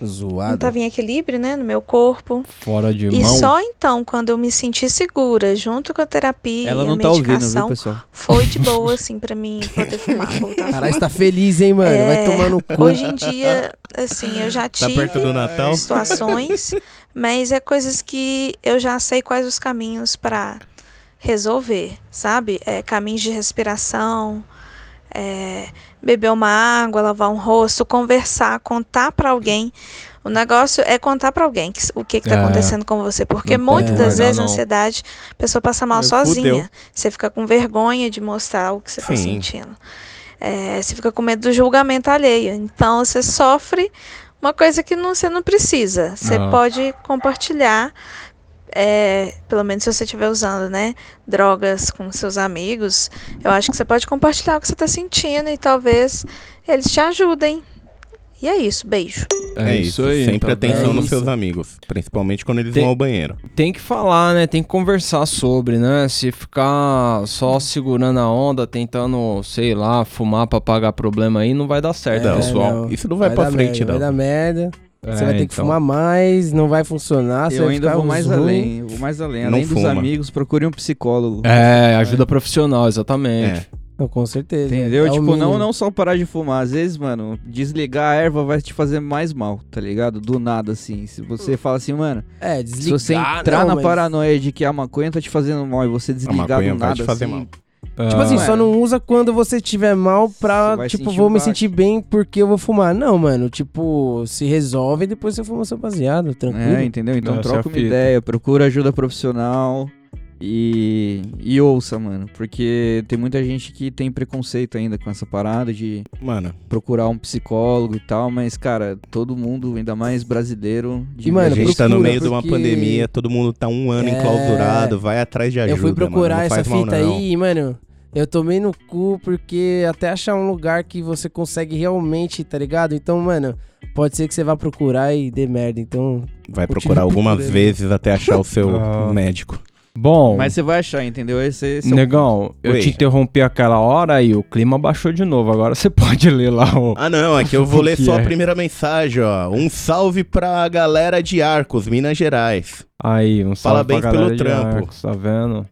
não Zoado. estava em equilíbrio, né, no meu corpo. Fora de E mão. só então, quando eu me senti segura, junto com a terapia Ela e não a tá ouvindo, viu, medicação, pessoal? foi de boa, assim, pra mim poder fumar, voltar a fumar. Caralho, você tá feliz, hein, mano? Vai É, tomar no cu. Hoje em dia, assim, eu já Tá tive perto do Natal? situações, mas é coisas que eu já sei quais os caminhos para resolver, sabe? É, caminhos de respiração, é, beber uma água, lavar um rosto, conversar, contar para alguém. negócio é contar pra alguém que- o que, que tá É. acontecendo com você. Porque muitas das vezes a não. ansiedade, a pessoa passa mal sozinha. fudeu. Você fica com vergonha de mostrar o que você tá Sim. sentindo. É, você fica com medo do julgamento alheio. Então você sofre uma coisa que não, você não precisa. Você Ah. pode compartilhar. É, pelo menos se você estiver usando, né, drogas com seus amigos, eu acho que você pode compartilhar o que você tá sentindo e talvez eles te ajudem. E é isso, beijo. É, isso, sempre então, atenção é nos isso. seus amigos, principalmente quando eles Tem- vão ao banheiro. Tem que falar, né? Tem que conversar sobre, né? Se ficar só segurando a onda, tentando, sei lá, fumar pra pagar problema aí, não vai dar certo, Não, pessoal. não. Isso não vai pra dar frente, merda, não. Vai dar merda. É, você vai ter que então. fumar mais, não vai funcionar. você Eu vai ainda ficar vou mais ruim. além, vou mais além. Não Além dos fuma. amigos, procure um psicólogo. É, ajuda profissional, exatamente. Não, com certeza. Entendeu? É tipo, não, não só parar de fumar. Às vezes, mano, desligar a erva vai te fazer mais mal, tá ligado? Do nada, assim. Se você fala assim, mano. É, Se desligar. você entrar não, na mas- paranoia de que a maconha tá te fazendo mal e você desligar do vai nada, te fazer assim, mal. Tipo assim, Ah, só não usa quando você estiver mal pra, tipo, vou me baque. sentir bem porque eu vou fumar. Não, mano, tipo, se resolve e depois você fuma seu baseado, tranquilo. É, entendeu? Então troca uma fita. ideia, procura ajuda profissional e, e ouça, mano. Porque tem muita gente que tem preconceito ainda com essa parada de Mano, procurar um psicólogo e tal, mas, cara, todo mundo, ainda mais brasileiro, de E, mano, a gente tá no meio de uma porque- pandemia, todo mundo tá um ano É. enclausurado, vai atrás de ajuda. eu fui procurar mano, essa mal, fita não. aí, mano. Eu tomei no cu porque até achar um lugar que você consegue realmente, tá ligado? Então, mano, pode ser que você vá procurar e dê merda. Então, Vai procurar algumas procurando. vezes até achar o seu Ah. médico. Bom, Mas você vai achar, entendeu? Esse, esse é o negão, eu Oi. te interrompi aquela hora e o clima baixou de novo. Agora você pode ler lá o. Ah, não, é que eu vou ler só é? a primeira mensagem, ó. Um salve pra galera de Arcos, Minas Gerais. Aí, um salve Parabéns pra galera pelo de trampo. Arcos, tá vendo?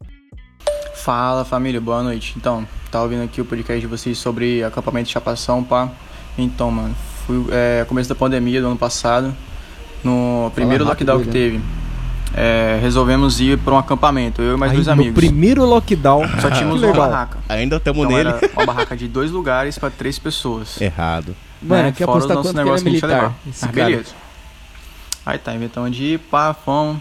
Fala família, boa noite. Então, tá ouvindo aqui o podcast de vocês sobre acampamento de chapação, pá. Então, mano, fui é, começo da pandemia do ano passado, no primeiro lockdown que né? É, resolvemos ir pra um acampamento, eu e mais Aí, dois no amigos. primeiro lockdown. Só tínhamos Que uma barraca. Ainda estamos Então nele. era uma barraca de dois lugares pra três pessoas. Errado. Mano, né? os apostar quanto que ele é negócios que a gente ia militar, Mas cara? beleza. Aí tá, inventamos de ir, pá, fomos.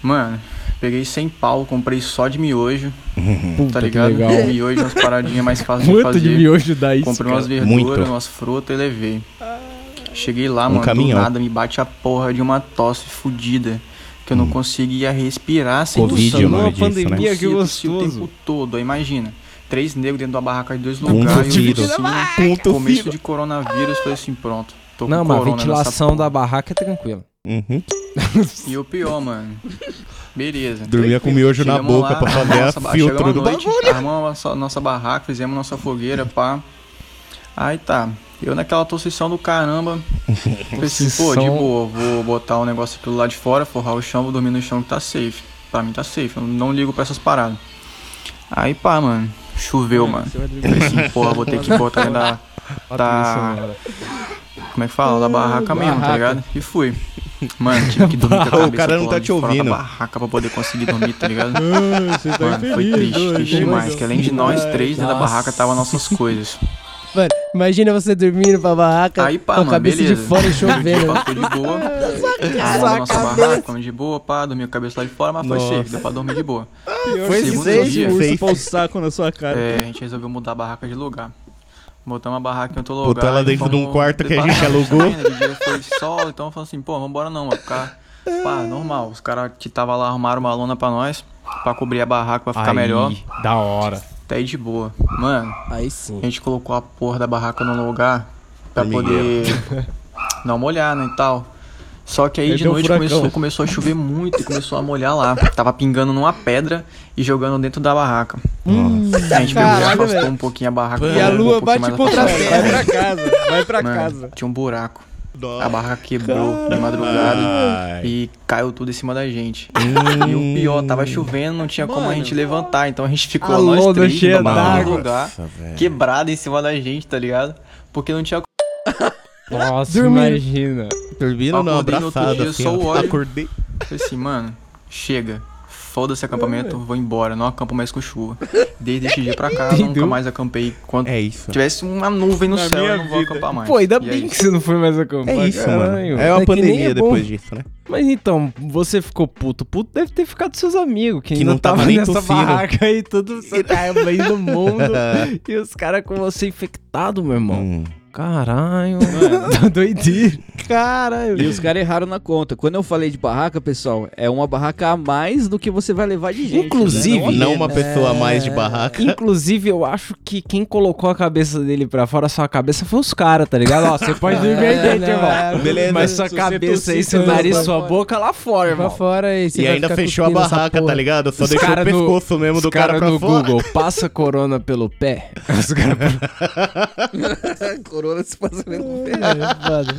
Mano, peguei 100 pau, comprei só de miojo. Puta, tá que ligado? legal. Miojo, umas paradinhas mais fáceis de fazer. de miojo dá isso? Comprei cara? umas verduras, Muito. umas frutas e levei. Cheguei lá, Um mano, caminhão. do nada me bate a porra de uma tosse fudida. Que eu não conseguia respirar sem Covid, tossir. o nome Numa disso, né? pandemia, que Tossia, tossia o gostoso. tempo todo, aí imagina. Três negros dentro de uma barraca de dois Com um lugares. Com um tossido. Começo de coronavírus, falei assim, pronto. Tô com Não, mas a ventilação da barraca é tranquila. Uhum. E o pior, mano. Beleza. Dormia com miojo na boca lá, pra fazer a nossa filtro chegamos do à noite, bagulho. Armamos a nossa, nossa barraca, fizemos nossa fogueira, pá. Aí tá. Eu naquela tossição do caramba. Falei assim, pô, de boa, vou botar o negócio aquilo lá de fora, forrar o chão, vou dormir no chão que tá safe. Pra mim tá safe, eu não ligo pra essas paradas. Aí pá, mano. Choveu, mano. Falei assim, porra, vou ter que botar dentro da. da como é que fala? Da barraca mesmo, tá Barraca. ligado? E fui. Mano, tive que dormir com a O cabeça cara não tá te ouvindo. Da barraca pra poder conseguir dormir, tá ligado? Você tá Mano, foi triste, triste demais. Que além de nós três, dentro da Nossa. barraca tava nossas coisas. Mano, imagina você dormindo pra barraca Aí pá, com a mano, cabeça beleza. de fora e chovendo. Passou de boa. Nossa barraca, de boa, pá, dormi com a cabeça lá de fora, mas foi Nossa. safe, deu pra dormir de boa. Foi Segundo seis dia. urso o saco na sua cara. É, a gente resolveu mudar a barraca de lugar. Botamos a barraca em outro lugar. Botou ela e dentro de um fomos quarto que a preparar. gente alugou. Dia foi sol, então falou assim, pô, vambora não, mano. Ficar, pá, normal. Os caras que tava lá arrumaram uma lona pra nós, pra cobrir a barraca, pra ficar Aí, melhor. Da hora. Até aí de boa. Mano, Aí sim. a gente colocou a porra da barraca no lugar pra poder dar uma olhada e tal. Só que aí Aí de um noite furacão. começou, começou a chover muito e começou a molhar lá. Tava pingando numa pedra e jogando dentro da barraca. a gente pegou e afastou velho. um pouquinho a barraca. E a um lua bate mais contra a. Vai pra casa, vai pra Mano, casa. Tinha um buraco. Nossa. A barraca quebrou de madrugada e caiu tudo em cima da gente. Hum. E o pior, tava chovendo, não tinha como a gente levantar. Então a gente ficou A nós três no d'água. lugar, quebrado em cima da gente, tá ligado? Porque não tinha Nossa, Dormindo. imagina. Dormindo não, abraçado dia, assim, só ó. o óleo. Acordei. Falei assim, mano, chega. Foda-se acampamento, vou embora, não acampo mais com chuva. Desde esse dia pra cá, nunca mais acampei. Quando É isso. tivesse uma nuvem no Na céu, eu não vou vida. acampar mais. Pô, ainda E é bem que você não foi mais acampar. É isso, caralho. mano. É uma É pandemia é bom. depois disso, né? Mas então, você ficou puto. Puto deve ter ficado seus amigos, que, Que ainda não tava tava nem nessa tossindo. barraca aí, tudo tá no mundo. e os caras com você infectado, meu irmão. Hum. Caralho, mano. Tá doidinho. Caralho. E os caras erraram na conta. Quando eu falei de barraca, pessoal, é uma barraca a mais do que você vai levar de gente. Inclusive, né? Não uma pessoa a mais de barraca. Inclusive, eu acho que quem colocou a cabeça dele pra fora, sua cabeça, foi os caras, tá ligado? Ó, você pode dormir aí dentro, não, irmão. é, beleza. Mas sua cabeça aí, seu você nariz, sua boca lá fora, irmão. Pra fora aí. E ainda fechou a barraca, tá ligado? Só Os deixou o cara no- pescoço mesmo do cara cara pra no fora. Google, passa corona pelo pé. Os cara... Corona se passa pelo pé. É, foda.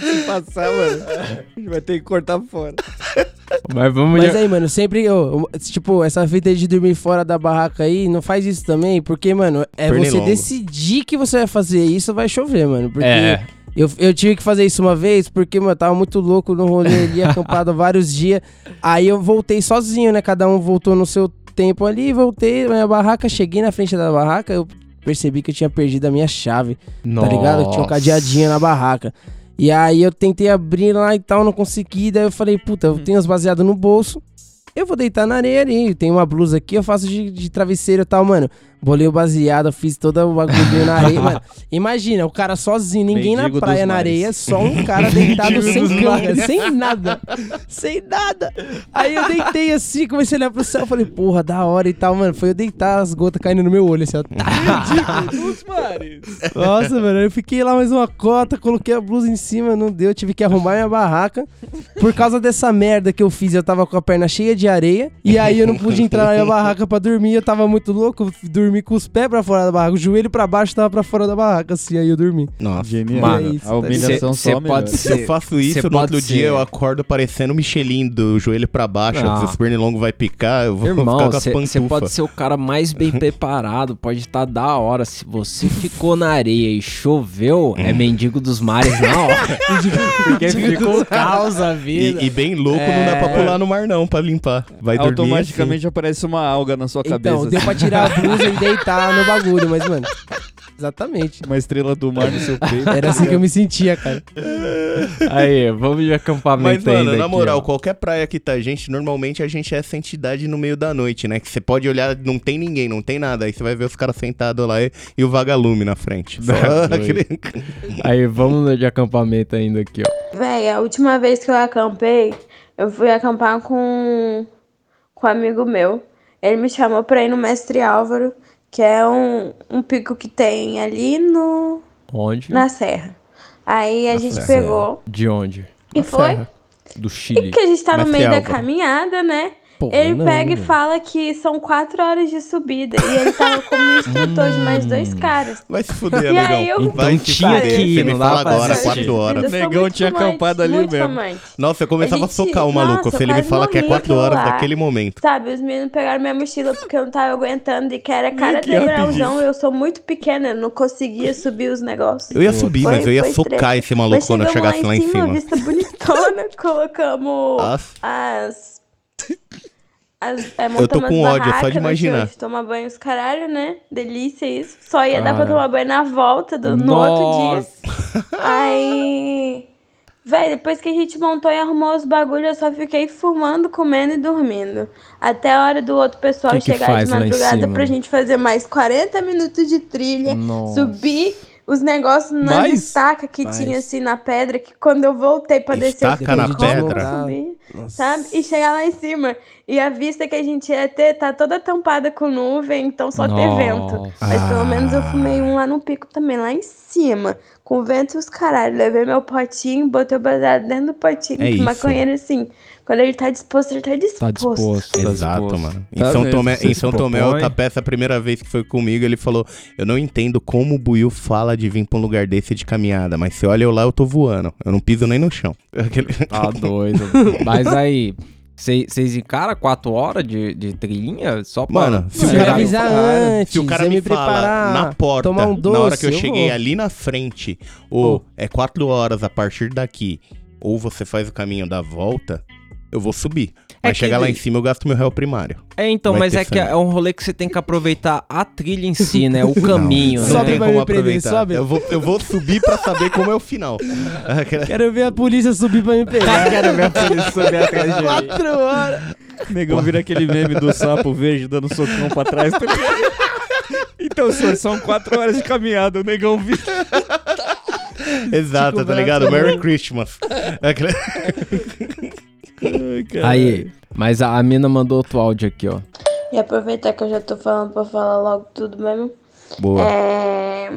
Se passar, mano, a gente vai ter que cortar fora. Mas vamos Mas já- aí, mano, sempre, ô, tipo, essa fita de dormir fora da barraca aí, não faz isso também, porque, mano, é você Pernilongo. decidir que você vai fazer isso, vai chover, mano. Porque É. eu, eu tive que fazer isso uma vez, porque, mano, eu tava muito louco no rolê ali, acampado há vários dias. Aí eu voltei sozinho, né? Cada um voltou no seu tempo ali, voltei na minha barraca, cheguei na frente da barraca, eu percebi que eu tinha perdido a minha chave, tá ligado? Eu tinha um Nossa. cadeadinho na barraca. E aí eu tentei abrir lá e tal, não consegui. Daí eu falei, puta, eu tenho as baseadas no bolso. Eu vou deitar na areia ali. Tem uma blusa aqui, eu faço de, de travesseiro e tal, mano. Bolei o baseado, fiz todo o bagulho na areia, mano. Imagina, o cara sozinho, ninguém Mendigo na praia, na areia, só um cara deitado sem canga, sem nada. Sem nada. Aí eu deitei assim, comecei a olhar pro céu, falei, porra, da hora e tal, mano. Foi eu deitar, as gotas caindo no meu olho, assim, ó. Dos mares. Nossa, mano, eu fiquei lá mais uma cota, coloquei a blusa em cima, não deu, tive que arrumar minha barraca. Por causa dessa merda que eu fiz, eu tava com a perna cheia de areia, e aí eu não pude entrar na minha barraca pra dormir, eu tava muito louco, dormi com os pés pra fora da barraca, o joelho pra baixo tava pra fora da barraca, assim, aí eu dormi. Nossa. Genial. Mano, Mano, isso, a humilhação cê- cê só pode melhora. ser- Eu faço Cê isso, no pode outro ser- dia eu acordo parecendo o Michelin do joelho pra baixo. Ah. Se esse pernilongo vai picar, eu vou Irmão, ficar com as você pantufas. pode ser o cara mais bem preparado, pode estar da hora. Se você ficou na areia e choveu, é mendigo dos mares na hora. Porque ficou caos a vida. E, e bem louco, não dá pra pular no mar não, pra limpar. Vai dormir assim. Automaticamente aparece uma alga na sua cabeça. Então, deu pra tirar a blusa e deitar no bagulho, mas, mano, exatamente. Uma estrela do mar no seu peito. Era assim que eu me sentia, cara. Aí, vamos de acampamento Mas, mano, ainda na moral, ó. qualquer praia que tá gente, normalmente a gente é essa entidade no meio da noite, né? Que você pode olhar, não tem ninguém, não tem nada. Aí você vai ver os caras sentados lá e, e o vagalume na frente. Só aquele- Aí, vamos de acampamento ainda aqui, ó. Véi, a última vez que eu acampei, eu fui acampar com, com um amigo meu. Ele me chamou pra ir no Mestre Álvaro, que é um, um pico que tem ali no, Onde? na serra. Aí a Na gente serra. pegou De onde? e foi. Do E Chile. que a gente tá no Mestre meio da Álvaro. caminhada, né? Porra, ele não, pega e fala que são quatro horas de subida. E ele tava como um instrutor de mais dois caras. Vai se fuder, E amigão. aí eu Então tinha fuder. que ir, Você me fala agora, assistir. quatro horas. Eu sou Negão tinha fumante, acampado ali mesmo. fumante. Nossa, eu começava a, gente- socar o nossa, maluco eu se ele quase fala que é quatro horas lá. daquele momento. Sabe, os meninos pegaram minha mochila porque eu não tava aguentando e que era cara de rapidinho. Eu sou muito pequena, eu não conseguia subir os negócios. Eu ia subir, Foi- mas eu ia socar esse maluco quando eu chegasse lá em cima. vista bonitona, colocamos Nossa. as... as é, Eu tô com ódio só de imaginar. Tomar banho os caralho, né? Delícia isso. Só ia dar pra tomar banho na volta, do, no outro dia. Aí... Véi, depois que a gente montou e arrumou os bagulhos, eu só fiquei fumando, comendo e dormindo. Até a hora do outro pessoal Que que chegar faz de madrugada pra gente fazer mais 40 minutos de trilha, Nossa. subir os negócios nas Mais? estacas que Mais. tinha assim na pedra, que quando eu voltei pra descer, eu Estaca fiquei na como pedra? subir, sabe? E chegar lá em cima. E a vista que a gente ia ter tá toda tampada com nuvem, então só ter vento. Nossa. Mas pelo menos eu fumei um lá no pico também, lá em cima. Com vento e os caralho. Levei meu potinho, botei o baseado dentro do potinho. É que isso. maconheiro assim. Quando ele tá disposto, ele tá disposto. Tá disposto. tá Exato, disposto. mano. Em Tá São mesmo. Tomé, em São Tomé, o? Tapeça, a primeira vez que foi comigo, ele falou: Eu não entendo como o Buiu fala de vir pra um lugar desse de caminhada, mas se olha eu lá, eu tô voando. Eu não piso nem no chão. Tá doido. Mas aí, vocês encaram quatro horas de, de trilhinha só pra... Mano, se o cara, avisar me, antes, se o cara me, me fala preparar, na porta, tomar um na hora que eu doce, eu cheguei vou. ali na frente, ou é quatro horas a partir daqui, ou você faz o caminho da volta, eu vou subir. É Mas chegar lá em cima, eu gasto meu réu primário. É, então, Vai mas é que é um rolê que você tem que aproveitar a trilha em si, né? O caminho, Não, né? não tem vai como me prender, aproveitar. sobe. Eu vou, eu vou subir pra saber como é o final. Quero ver a polícia subir pra me pegar. Quero ver a polícia subir atrás de mim. Quatro horas. Negão vira aquele meme do sapo verde dando socão pra trás. então, senhor, são quatro horas de caminhada. O negão vira. Exato, tá ligado? Merry Christmas. Aí, mas a, a mina mandou outro áudio aqui, ó. E aproveitar que eu já tô falando pra falar logo tudo mesmo. Boa. É...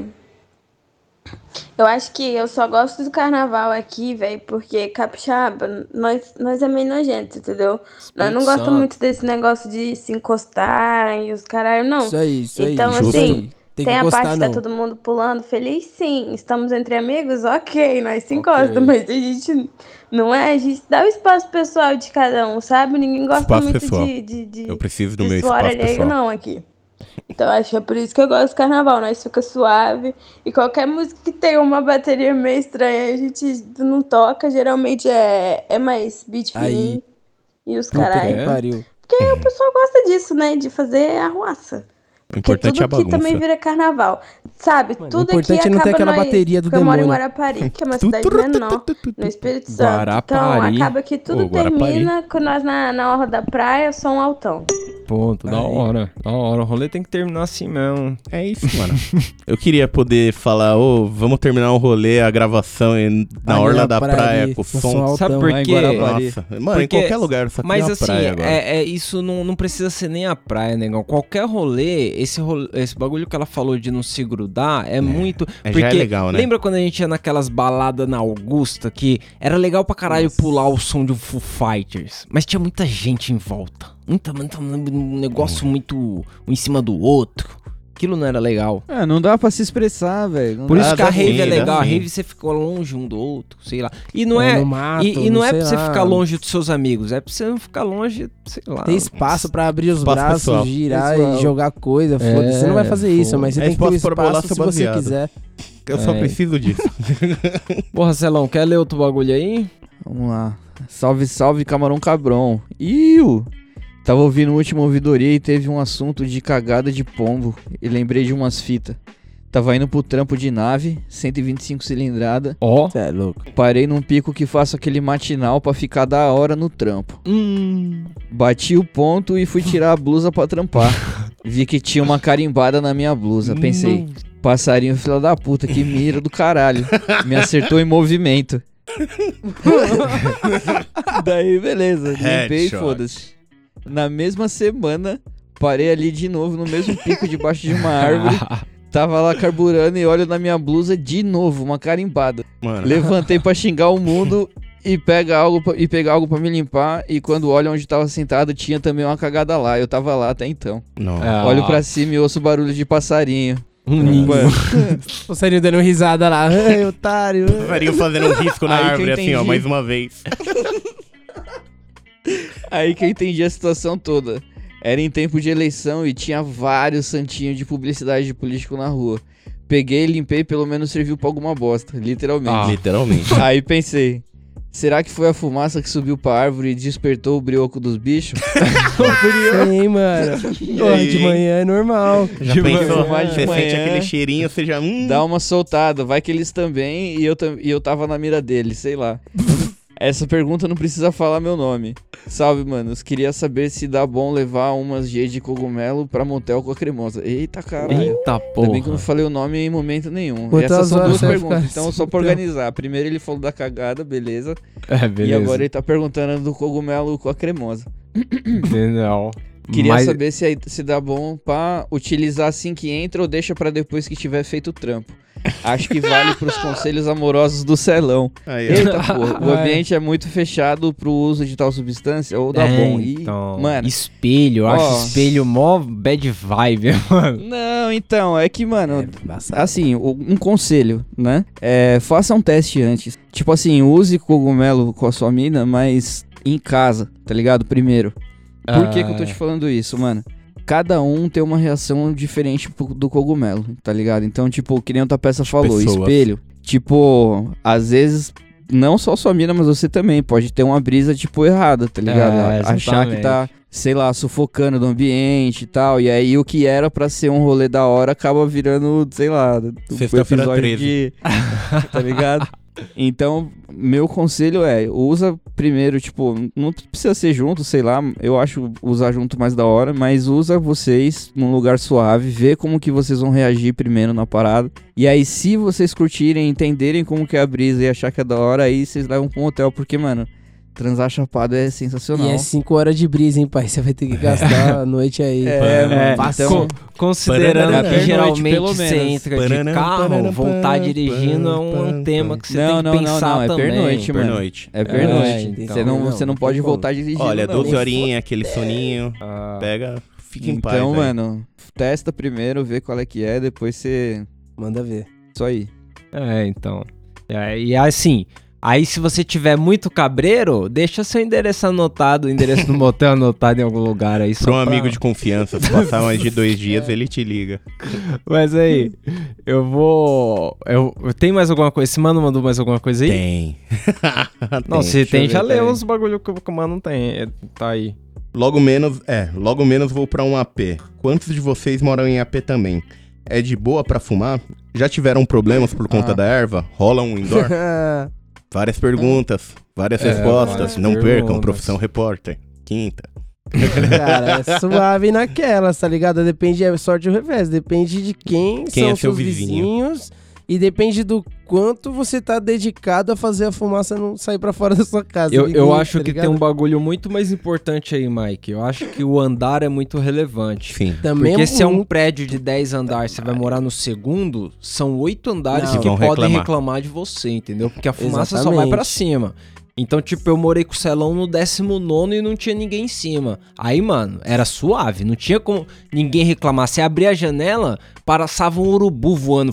Eu acho que eu só gosto do carnaval aqui, velho, porque capixaba, nós, nós é meio nojento, entendeu? nós não Espírito gostamos muito desse negócio de se encostar e os caralho, não. Isso aí, isso aí, Então, justo. Tem tem, que a encostar, parte que tá todo mundo pulando feliz, sim. Estamos entre amigos, ok, nós se encosta, mas a gente não é, a gente dá o espaço pessoal de cada um, sabe? Ninguém gosta Espaço muito pessoal. de, de, de, Eu preciso do de meu suor espaço alheio, pessoal. não, aqui. Então acho que é por isso que eu gosto do carnaval, nós fica suave. E qualquer música que tem uma bateria meio estranha, a gente não toca, geralmente é, é mais beat Aí. feeling e os caralho. pariu. Porque o pessoal gosta disso, né? De fazer arruaça. O Porque importante é a tudo aqui também vira carnaval. Sabe? Mano, o tudo importante aqui é não ter acaba aquela nós, bateria do porque Eu moro em demônio. Guarapari, que é uma cidade menor, no Espírito Santo. Guarapari. Então acaba que tudo Ô, termina com nós na, na orla da praia, som altão. Ponto, da Aí. hora. Da hora. O rolê tem que terminar assim mesmo. É isso, mano. Eu queria poder falar, ô, vamos terminar o rolê, a gravação em- na Ali orla na da praia praia, ali, com no som. altão. Sabe por Lá em quê? Guarapari. Nossa, mano, em Porque- qualquer lugar, só que Mas na assim, praia agora. é, é isso não, não precisa ser nem a praia, negão. Qualquer rolê, esse, rolê, esse bagulho que ela falou de não se grudar é, muito. é, já porque é legal, né? Lembra quando a gente ia naquelas baladas na Augusta que era legal pra caralho pular o som de um Foo Fighters, mas tinha muita gente em volta. Muita, muita- um negócio muito um em cima do outro. Aquilo não era legal. Ah, não dá pra se expressar, velho. Não Por dá. isso que a rave é legal. A rave você ficou longe um do outro, sei lá. E não Ou é. no mato, e, e no não é pra você lá. ficar longe dos seus amigos, é pra você não ficar longe, sei lá. Tem espaço pra abrir os Espaço braços, pessoal. girar Pessoal. e jogar coisa, É, foda-se. Você não vai fazer isso, mas você É tem que ter o espaço se você quiser. Eu só É. preciso disso. Porra, Celão, quer ler outro bagulho aí? Vamos lá. Salve, salve, camarão cabrão. Iu! Tava ouvindo o último ouvidoria e teve um assunto de cagada de pombo. E lembrei de umas fitas. Tava indo pro trampo de nave, 125 cilindrada. Ó. Você é louco. Parei num pico que faço aquele matinal pra ficar da hora no trampo. Hum. Bati o ponto e fui tirar a blusa pra trampar. Vi que tinha uma carimbada na minha blusa. Pensei, passarinho fila da puta, que mira do caralho. Me acertou em movimento. Daí, beleza, limpei e foda-se. Na mesma semana, parei ali de novo no mesmo pico debaixo de uma árvore. Tava lá carburando e olho na minha blusa de novo, uma carimbada. Mano. Levantei pra xingar o mundo e pega algo pra, e pegar algo para me limpar e quando olho onde tava sentado tinha também uma cagada lá. Eu tava lá até então. Não. Ah. Olho pra cima e ouço barulho de passarinho. Hum. Mano, O Serinho dando risada lá. Ai, otário. O Varinho fazendo um risco na Aí árvore, assim, ó, mais uma vez. Aí que eu entendi a situação toda. Era em tempo de eleição e tinha vários santinhos de publicidade de político na rua. Peguei, limpei, pelo menos serviu pra alguma bosta, literalmente. Ah. Literalmente. Aí pensei, será que foi a fumaça que subiu pra árvore e despertou o brioco dos bichos? Sim, mano. Pô, de manhã é normal. Já De pensou? manhã, de Você sente manhã. aquele cheirinho, você já... Hum, Dá uma soltada, vai que eles também e eu, e eu tava na mira deles, sei lá. Essa pergunta não precisa falar meu nome. Salve, manos. Queria saber se dá bom levar umas G de cogumelo pra motel com a cremosa. Eita, caralho. Eita Ainda bem que eu não porra. falei o nome em momento nenhum. Quantas essas são duas perguntas, ficar então só pra organizar. Primeiro ele falou da cagada, beleza. É, beleza. E agora ele tá perguntando do cogumelo com a cremosa. Não. Queria Mas- saber se, aí- se dá bom pra utilizar assim que entra ou deixa pra depois que tiver feito o trampo. Acho que vale pros conselhos amorosos do celão. Aí, ó. Eita, porra. O ambiente é muito fechado pro uso de tal substância ou dá É, bom. E, então, mano, espelho, eu Ó. acho espelho mó bad vibe, mano. Não, então, é que, mano, embaçado. assim, um conselho, né? É, faça um teste antes. Tipo assim, use cogumelo com a sua mina, mas em casa, tá ligado? Primeiro. Por que, que eu tô Ah. te falando isso, mano? Cada um tem uma reação diferente do cogumelo, tá ligado? Então, tipo, que nem outra peça falou, pessoas. espelho. Tipo, às vezes não só sua mina, mas você também pode ter uma brisa, tipo, errada, tá ligado? É, Achar que tá, sei lá, sufocando no ambiente e tal. E aí o que era pra ser um rolê da hora acaba virando, sei lá, Sexta-feira episódio 13. de. tá ligado? Então, meu conselho é, usa primeiro, tipo, não precisa ser junto, sei lá, eu acho usar junto mais da hora, mas usa vocês num lugar suave, vê como que vocês vão reagir primeiro na parada. E aí, se vocês curtirem, entenderem como que é a brisa e achar que é da hora, aí vocês levam pra um hotel, porque, mano, transar chapado é sensacional. E é 5 horas de brisa, hein, pai? Você vai ter que gastar a noite aí. É, mano, É, então- con- considerando que pernoite, geralmente pelo você menos. entra de carro, voltar pam, dirigindo é um tema que você não, tem que não, pensar não, não, é também. pernoite, mano. Pernoite. É pernoite. É, então, você não, não, você não pode voltar dirigindo. Olha, não. 12 horinhas, aquele soninho. Pega, fica em paz. Então, mano, testa primeiro, vê qual é que é, depois você. Manda ver. Isso aí. É, então. É, e assim, aí se você tiver muito cabreiro, deixa seu endereço anotado, o endereço do motel anotado em algum lugar aí. Pra um pra- amigo de confiança, se passar mais de dois dias, ele te liga. Mas aí, eu vou. Eu, tem mais alguma coisa? Esse mano mandou mais alguma coisa aí? Tem. Não, Tem, se deixa tem, já leu os bagulho que o mano tem. é, Tá aí. Logo menos, é, logo menos vou pra um AP. Quantos de vocês moram em AP também? É de boa pra fumar? Já tiveram problemas por conta Ah. da erva? Rola um indoor? Várias perguntas, várias É, respostas. várias Não percam, perguntas. profissão repórter. Quinta. Cara, é suave naquelas, tá ligado? Depende, é sorte ou revés. Depende de quem, Quem são é seu seus vizinho. vizinhos. E depende do quanto você tá dedicado a fazer a fumaça não sair pra fora da sua casa. Eu, eu acho tá que ligado? tem um bagulho muito mais importante aí, Mike. Eu acho que o andar é muito relevante. Sim. Também Porque é se é um prédio de 10 andares, você vai morar no segundo, são oito andares Não. que Vão podem reclamar. reclamar. de você, entendeu? Porque a fumaça só vai Exatamente. pra cima. Então, tipo, eu morei com o Celão no 19 e não tinha ninguém em cima. Aí, mano, era suave. Não tinha como ninguém reclamar. Você abria a janela, passava um urubu voando.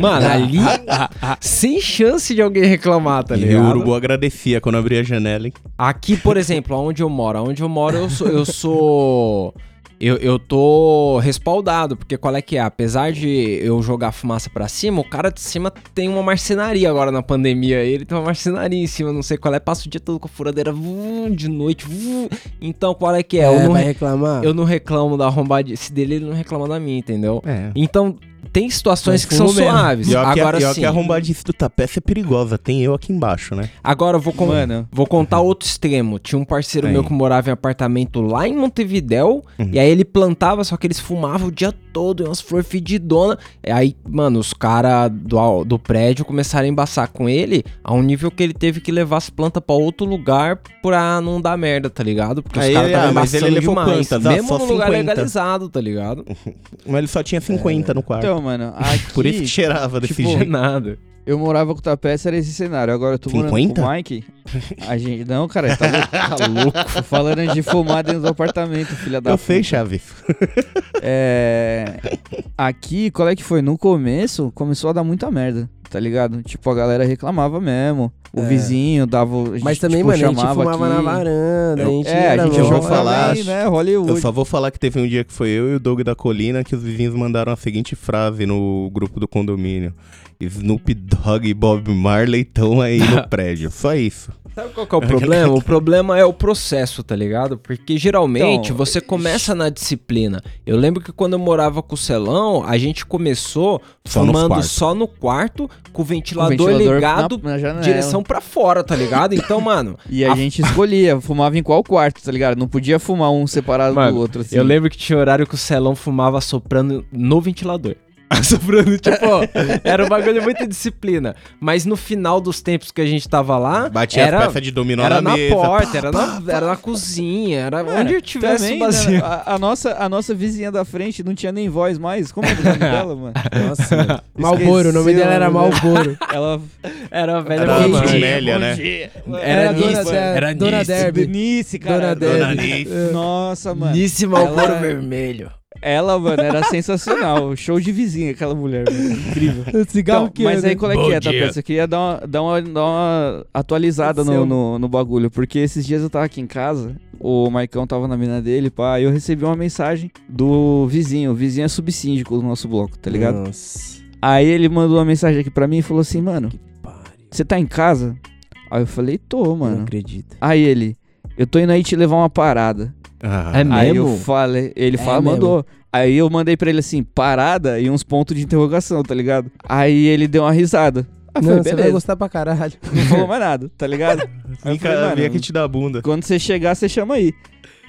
Mano, ali, sem chance de alguém reclamar, tá e ligado? o urubu agradecia quando abria a janela, hein? Aqui, por exemplo, onde eu moro, onde eu moro, eu sou. Eu, sou eu, eu tô respaldado, porque qual é que é? Apesar de eu jogar fumaça pra cima, o cara de cima tem uma marcenaria agora na pandemia. Ele tem uma marcenaria em cima, não sei qual é, passa o dia todo com a furadeira vum, de noite. vum. Então, qual é que é? É, eu, não, reclamar? eu não reclamo da arrombadice dele, ele não reclama da minha, entendeu? É. Então, tem situações que são mesmo. suaves. E que, Agora e ó sim. que a arrombadice do tapete é perigosa. Tem eu aqui embaixo, né? Agora eu vou, con- Mano. vou contar outro extremo. Tinha um parceiro Aí. meu que morava em apartamento lá em Montevidéu. E aí ele plantava, só que eles fumavam o dia todo, e umas flores fedidonas. E Aí, mano, os caras do, do prédio começaram a embaçar com ele a um nível que ele teve que levar as plantas pra outro lugar pra não dar merda, tá ligado? Porque Aí, os caras ah, estavam mas ele embaçando levou demais. quantas? Ah, Mesmo só no lugar 50. legalizado, tá ligado? Mas ele só tinha 50 no quarto. Então, mano, aqui, Por isso que cheirava desse tipo, jeito. Nada. eu morava com o Tapete, era esse cenário. Agora eu tô morando 50? com o Mike. A gente. Não, cara, tá louco. Tá louco. Falando de fumar dentro do apartamento, filha da Eu puta. sei, Chaves. É. Aqui, qual é que foi? No começo, começou a dar muita merda, tá ligado? Tipo, a galera reclamava mesmo. O É. vizinho dava. Mas gente, também, tipo, mano, a gente chamava fumava aqui. na varanda, a gente É, a gente eu vou falar, também, né? Hollywood. Eu só vou falar que teve um dia que foi eu e o Doug da Colina que os vizinhos mandaram a seguinte frase no grupo do condomínio. Snoop Dogg e Bob Marley estão aí no prédio. Só isso. Sabe qual que é o problema? o problema é o processo, tá ligado? Porque geralmente Então, você começa na disciplina. Eu lembro que quando eu morava com o Celão, a gente começou Só fumando quartos. só no quarto, com o ventilador, ventilador ligado, na- na direção pra fora, tá ligado? Então, mano. E a, gente escolhia, fumava em qual quarto, tá ligado? Não podia fumar um separado Mano, do outro, assim. Eu lembro que tinha horário que o Celão fumava soprando no ventilador. soprando, tipo, era um bagulho muito disciplina. Mas no final dos tempos que a gente tava lá. Batia era, as peças de dominó era na na mesa. porta, era, na, era na cozinha, era Cara, onde eu tivesse também, vazio. né, a, a nossa, a nossa vizinha da frente não tinha nem voz mais. Como é o nome dela, mano? Nossa. Malboro, o nome dela era dela. Malboro. Ela Era a velha Era a mamãe. Amélia, né? Era a dona, Nice, da- era dona Nice. Derby. Nice, cara. Dona Dona Derby. Nice. Nossa, mano. Nice Malboro Ela- Vermelho. Ela, mano, era sensacional. Show de vizinha, aquela mulher, mano. Incrível. Cigarro Então, que mas é, aí né? qual é Bom que é, tá? Você queria dar uma, dar uma, dar uma atualizada no, no, no bagulho, porque esses dias eu tava aqui em casa, o Maicão tava na mina dele, pá, e eu recebi uma mensagem do vizinho. O vizinho é subsíndico do nosso bloco, tá ligado? Nossa. Aí ele mandou uma mensagem aqui pra mim e falou assim, mano, você tá em casa? Aí eu falei, tô, mano. Não acredito. Aí ele, eu tô indo aí te levar uma parada. Ah, É Aí eu mesmo? falei, ele É fala, mesmo. mandou. Aí eu mandei pra ele assim, parada e uns pontos de interrogação, tá ligado? Aí ele deu uma risada. Eu Não, falei, você vai gostar pra caralho. Não falou mais nada, tá ligado? Aí Vem eu falei, cá, mano, vem aqui te dar bunda. Quando você chegar, você chama aí.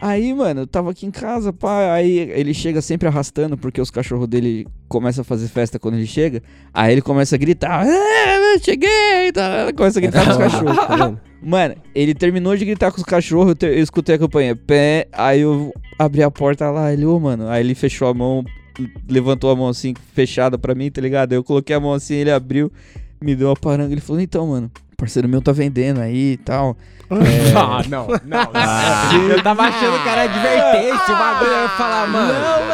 Aí, mano, eu tava aqui em casa, pá, aí ele chega sempre arrastando, porque os cachorros dele começam a fazer festa quando ele chega. Aí ele começa a gritar, é, eu cheguei, tá? começa a gritar com os cachorros. Tá? Mano, ele terminou de gritar com os cachorros, eu, te- eu escutei a campanha, pé, aí eu abri a porta lá, ele, ô, mano, aí ele fechou a mão, levantou a mão assim, fechada pra mim, tá ligado? Aí eu coloquei a mão assim, ele abriu, me deu uma paranga, ele falou, então, mano, parceiro meu tá vendendo aí e tal. É, Ah, não, não. Eu tava achando que era advertência, o bagulho ia falar, mano.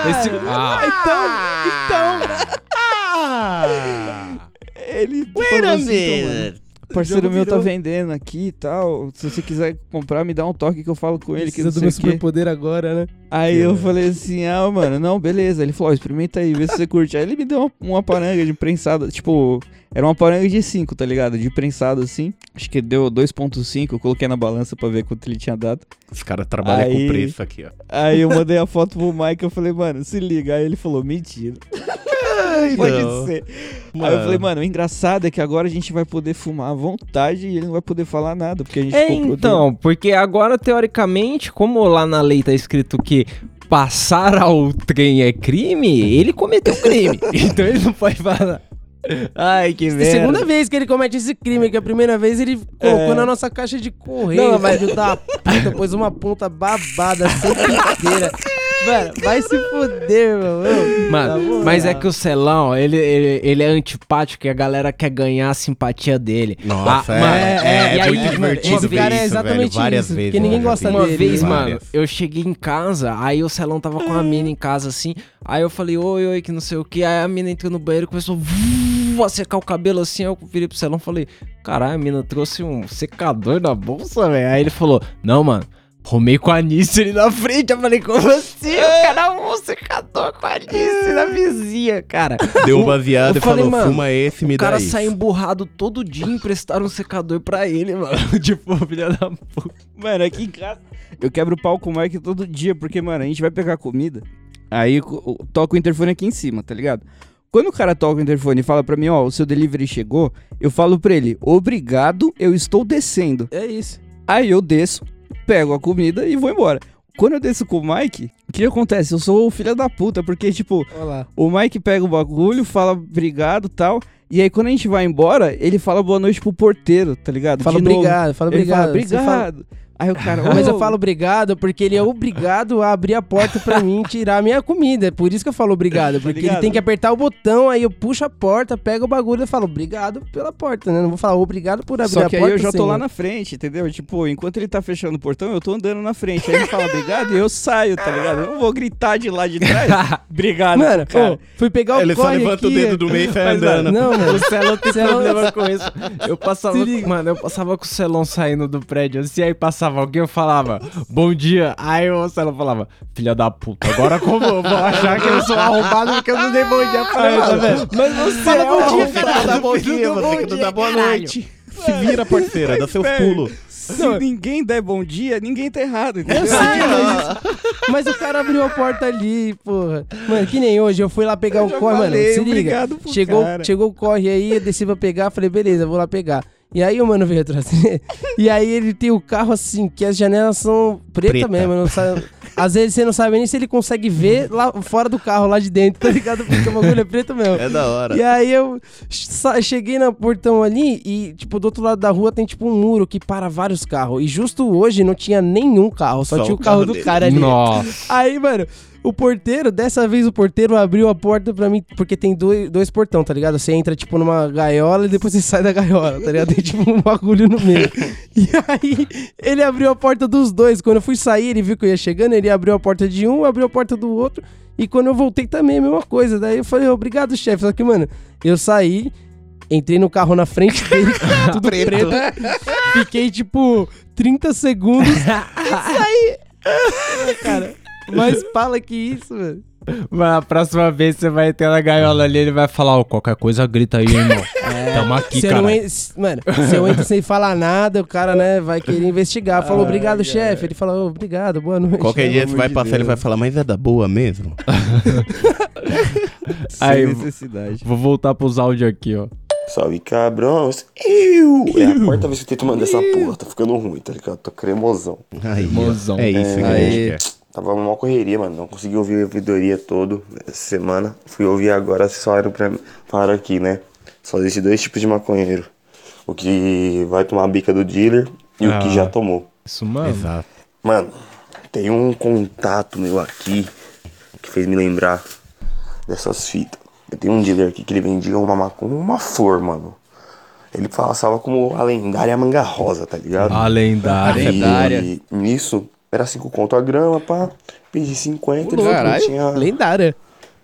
esse... Ah. Ele Wait falou a assim, então, minute. Parceiro meu tá virou. vendendo aqui e tal. Se você quiser comprar, me dá um toque que eu falo com ele. Que Precisa não do meu superpoder agora, né? Aí eu falei assim, ah, mano, não, beleza. Ele falou, ó, experimenta aí, vê se você curte. Aí ele me deu uma, uma paranga de prensado, tipo, era uma paranga de 5, tá ligado? De prensado assim. Acho que deu 2.5, eu coloquei na balança pra ver quanto ele tinha dado. Os caras trabalham Aí- com preço aqui, ó. Aí eu mandei a foto pro Mike, eu falei, mano, se liga. Aí ele falou, mentira. Pode não. ser. Aí eu Mano. falei, mano, o engraçado é que agora a gente vai poder fumar à vontade e ele não vai poder falar nada, porque a gente É, comprou então, porque agora, teoricamente, como lá na lei tá escrito que passar ao trem é crime, ele cometeu crime. então ele não pode falar. Ai, que É a merda. segunda vez que ele comete esse crime, que a primeira vez ele colocou É. na nossa caixa de correio, Não, mas- filho da puta, pôs uma ponta babada sempre inteira. Mano, vai se fuder, meu. Ô, Mano, na moral. mas é que o Celão, ele, ele, ele é antipático e a galera quer ganhar a simpatia dele. Nossa, Ah, é- mano, é- é e aí, muito mano, divertido ver cara é isso, velho, exatamente várias isso, vezes, porque ninguém gosta vi. Uma dele. vez, mano, eu cheguei em casa, aí o Celão tava com a mina em casa assim. Aí eu falei, oi, oi, que não sei o que. Aí a mina entrou no banheiro e começou a secar o cabelo assim. Aí eu virei pro Celão e falei, caralho, a mina trouxe um secador na bolsa, velho. Aí ele falou, não, mano. Arrumei com a Anice ali na frente. Eu falei, como assim? O cara arrumou um secador com a Anice na vizinha, cara. Deu um O- baseado eu e falou, falei, mano, fuma esse, me O dá cara isso. sai emburrado todo dia e emprestaram um secador pra ele, mano. tipo, filha da puta. Mano, aqui em casa. Eu quebro o pau com o Mike todo dia, porque, mano, a gente vai pegar comida. Aí o- toca o interfone aqui em cima, tá ligado? Quando o cara toca o interfone e fala pra mim, ó, o seu delivery chegou, eu falo pra ele, obrigado, eu estou descendo. É isso. Aí eu desço, pego a comida e vou embora. Quando eu desço com o Mike, o que acontece? Eu sou o filho da puta, porque, tipo, Olha lá. o Mike pega o bagulho, fala obrigado e tal. E aí, quando a gente vai embora, ele fala boa noite pro porteiro, tá ligado? Fala De obrigado, fala obrigado. Fala- obrigado. Aí o cara, Mas eu "Ô, falo obrigado porque ele é obrigado a abrir a porta pra mim e tirar a minha comida. É por isso que eu falo obrigado. Porque ele tem que apertar o botão, aí eu puxo a porta, pego o bagulho e falo obrigado pela porta, né? Não vou falar obrigado por abrir Só a que porta. aí eu já tô senhor. lá na frente, entendeu? Tipo, enquanto ele tá fechando o portão, eu tô andando na frente. Aí ele fala obrigado e eu saio, tá ligado? Eu não vou gritar de lá de trás. obrigado, Mano, cara. ô, fui pegar o Ele só levanta o aqui, dedo do meio e sai andando. Não, mano. O Celão tem problema com isso. Eu passava, mano, eu passava com o Celão saindo do prédio assim, aí passava alguém, eu falava, bom dia. Aí o Celão falava, filha da puta, agora como eu vou achar que eu sou arrombado porque eu não dei bom dia pra tá ela, vendo? Mas você Fala é bom dia, não dá bom dia, você bom que dia, boa noite. Se vira, parceira, dá seus Velho, pulos. Se ninguém der bom dia, ninguém tá errado, entendeu? Eu sei, mas, mas o cara abriu a porta ali, porra. Mano, que nem hoje, eu fui lá pegar o já corre, mano. falei, Se liga. Chegou, cara. chegou o corre aí, eu desci pra pegar, falei, beleza, vou lá pegar. E aí o mano veio atrás. e aí ele tem o carro assim, que as janelas são preta, Preta. mesmo. Não sabe, às vezes você não sabe nem se ele consegue ver lá fora do carro, lá de dentro, tá ligado? Porque o bagulho é preto mesmo. É da hora. E aí eu cheguei no portão ali e, tipo, do outro lado da rua tem, tipo, um muro que para vários carros. E justo hoje não tinha nenhum carro, só, Só tinha o o carro, carro do dele. cara ali. Nossa. Aí, mano, o porteiro, dessa vez o porteiro abriu a porta pra mim, porque tem dois, dois portão, tá ligado? Você entra, tipo, numa gaiola e depois você sai da gaiola, tá ligado? Tem, tipo, um bagulho no meio. E aí, ele abriu a porta dos dois. Quando eu fui sair, ele viu que eu ia chegando, ele abriu a porta de um, abriu a porta do outro. E quando eu voltei também, a mesma coisa. Daí eu falei, obrigado, chefe. Só que, mano, eu saí, entrei no carro na frente dele, tudo preto. Fiquei, tipo, 30 segundos e saí. cara, mais fala que isso, velho. Mas a próxima vez você vai ter na gaiola ali, ele vai falar, ó, qualquer coisa grita aí, irmão. Tamo aqui, cara. não en- Mano, se eu entro sem falar nada, o cara, né, vai querer investigar. Falou, obrigado, chefe. Ele fala, "Ô, obrigado, boa noite. Qualquer dia você vai passar, ele vai falar, mas é da boa mesmo? Aí, Sem necessidade. Vou voltar pros áudios aqui, ó. Salve cabrões. Eu. É a quarta vez que eu tento mandar essa porra. Tá ficando ruim, tá ligado? Tô cremosão. Aí, Mozão. É isso que a Aí. gente quer. Tava uma correria, mano. Não consegui ouvir a ouvidoria todo essa semana. Fui ouvir agora, falaram, pra, falaram aqui, né? Só existe dois tipos de maconheiro. O que vai tomar a bica do dealer e o que Ah. já tomou. Isso, mano. Exato. Mano, tem um contato meu aqui que fez me lembrar dessas fitas. Eu tenho um dealer aqui que ele vendia uma maconha, uma flor, mano. Ele passava como a lendária manga rosa, tá ligado? A lendária. E Lendária. nisso, era 5 conto a grama, pá. Pedi 50, ele falou que tinha. lendária.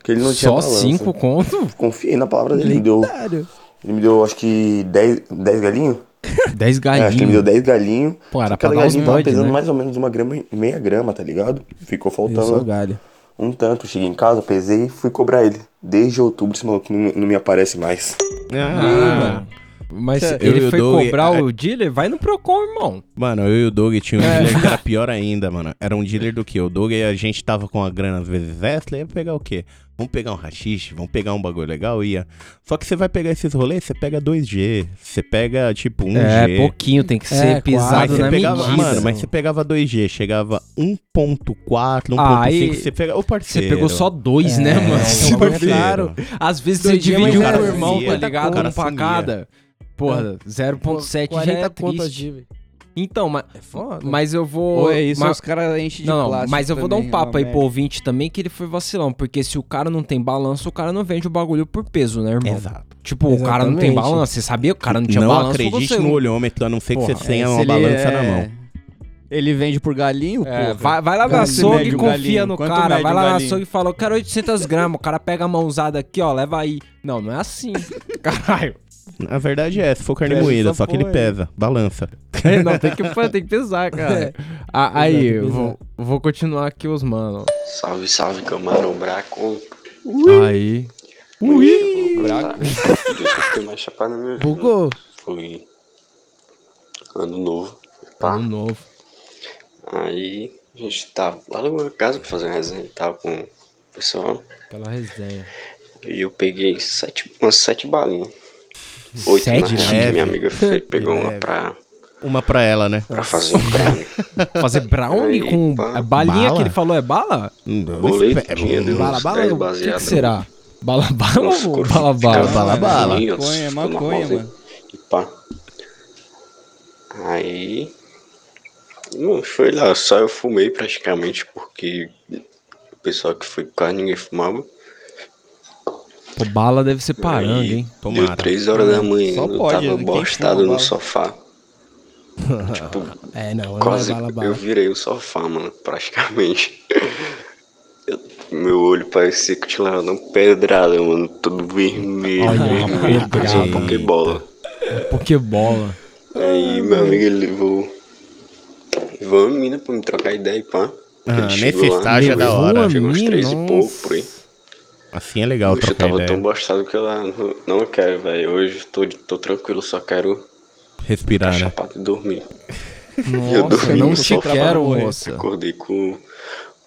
Que ele não tinha Só balança. cinco conto? Confiei na palavra dele. Ele me deu, Lendário. ele me deu acho que 10, 10 galinhos. 10 É, acho que ele me deu galinhos. 10 galinhos. Pô, era Cada galinho tava pesando né? mais ou menos uma grama e meia grama, tá ligado? Ficou faltando galho. um tanto. Cheguei em casa, pesei e fui cobrar ele. Desde outubro esse maluco não, não me aparece mais. Ah, mas Eu ele e foi Doug- cobrar o dealer? Vai no Procon, irmão. Mano, eu e o Doug tinha um É. dealer que era pior ainda, mano. Era um dealer do que? O Doug e a gente tava com a grana às vezes extra, ia pegar o quê? Vamos pegar um rachixe, vamos pegar um bagulho legal, ia. Só que você vai pegar esses rolês, você pega 2G, você pega tipo 1G. É, pouquinho, tem que ser Mas pisado você na pegava, medida. Mano, mas você pegava 2G, chegava 1.4, 1.5, Ah, você pega... Ô, parceiro. Você pegou só dois, né, mano? É, Parceiro. claro. Às vezes você dividiu mas com o cara irmão, tá ligado? Um pra sumia. cada. Porra, 0.7 já é 40 contas triste. de... Então, mas, foda. mas eu vou... Ou é isso, mas- os caras enchem de não, não, plástico mas eu vou dar um também, papo é aí pro merda. ouvinte também que ele foi vacilão. Porque se o cara não tem balanço, o cara não vende o bagulho por peso, né, irmão? Exato. Tipo, o cara não tem Exatamente. balanço. Você sabia que o cara não tinha Não balanço? acredite você no olhômetro, a não ser que você tenha É, uma balança na é- mão. Ele vende por galinho, É, porra. vai, vai lá na açougue e um confia galinho? no Quanto cara. Vai um lá na açougue e fala, eu quero 800 gramas. O cara pega a mãozada aqui, ó, leva aí. Não, não é assim. Caralho. A verdade é, se for carne Pesa moída, essa só que ele porra aí. pesa, balança. não, tem que, tem que pesar, cara. Ah, aí, pesar. vou, vou continuar aqui os mano. Salve, salve, camarão braco. Aí. Ui! Braco. Deixa eu ficar mais chapado na minha vida. Bugou. Foi ano novo. Ano novo. Aí a gente tava lá na casa pra fazer uma resenha tal com o pessoal. Aquela resenha. E eu peguei sete, umas sete balinhas. Oito, Sete? na real, que minha amiga fe- pegou uma pra, Uma pra ela, né? pra fazer um brownie. Fazer brownie Aí, com pá. a balinha Bala? que ele falou é bala? Boleto, deu Bala, bala? 10 O que, que será? Bala, bala ou bala, bala? Bala, bala. fininho, Maconha, maconha, mano. E pá. Aí. Não, foi lá, só eu fumei praticamente, porque o pessoal que foi quase ninguém fumava. Pô, bala deve ser paranga, Aí, hein? Deu 3 horas da manhã, Só eu pode, tava né? Bostado no bala? sofá. tipo, É, não, não quase é bala, eu bala. virei o sofá, mano, praticamente. Eu- meu olho parecia que tinha levado uma pedrada, mano, todo vermelho, Olha, vermelho, parecia uma pokebola. Pokébola. Aí meu amigo ele levou. Levou uma mina pra me trocar ideia e pá. Ah, nesse estágio é da hora. Chegou uns mina? três e pouco por aí. Assim é legal Hoje eu tava ideia. tão bostado que eu lá, não, não quero, velho. Hoje tô, tô tranquilo, só quero Respirar, né? chapado e dormir. E eu Nossa, dormi não te sofá. quero, moça. Acordei com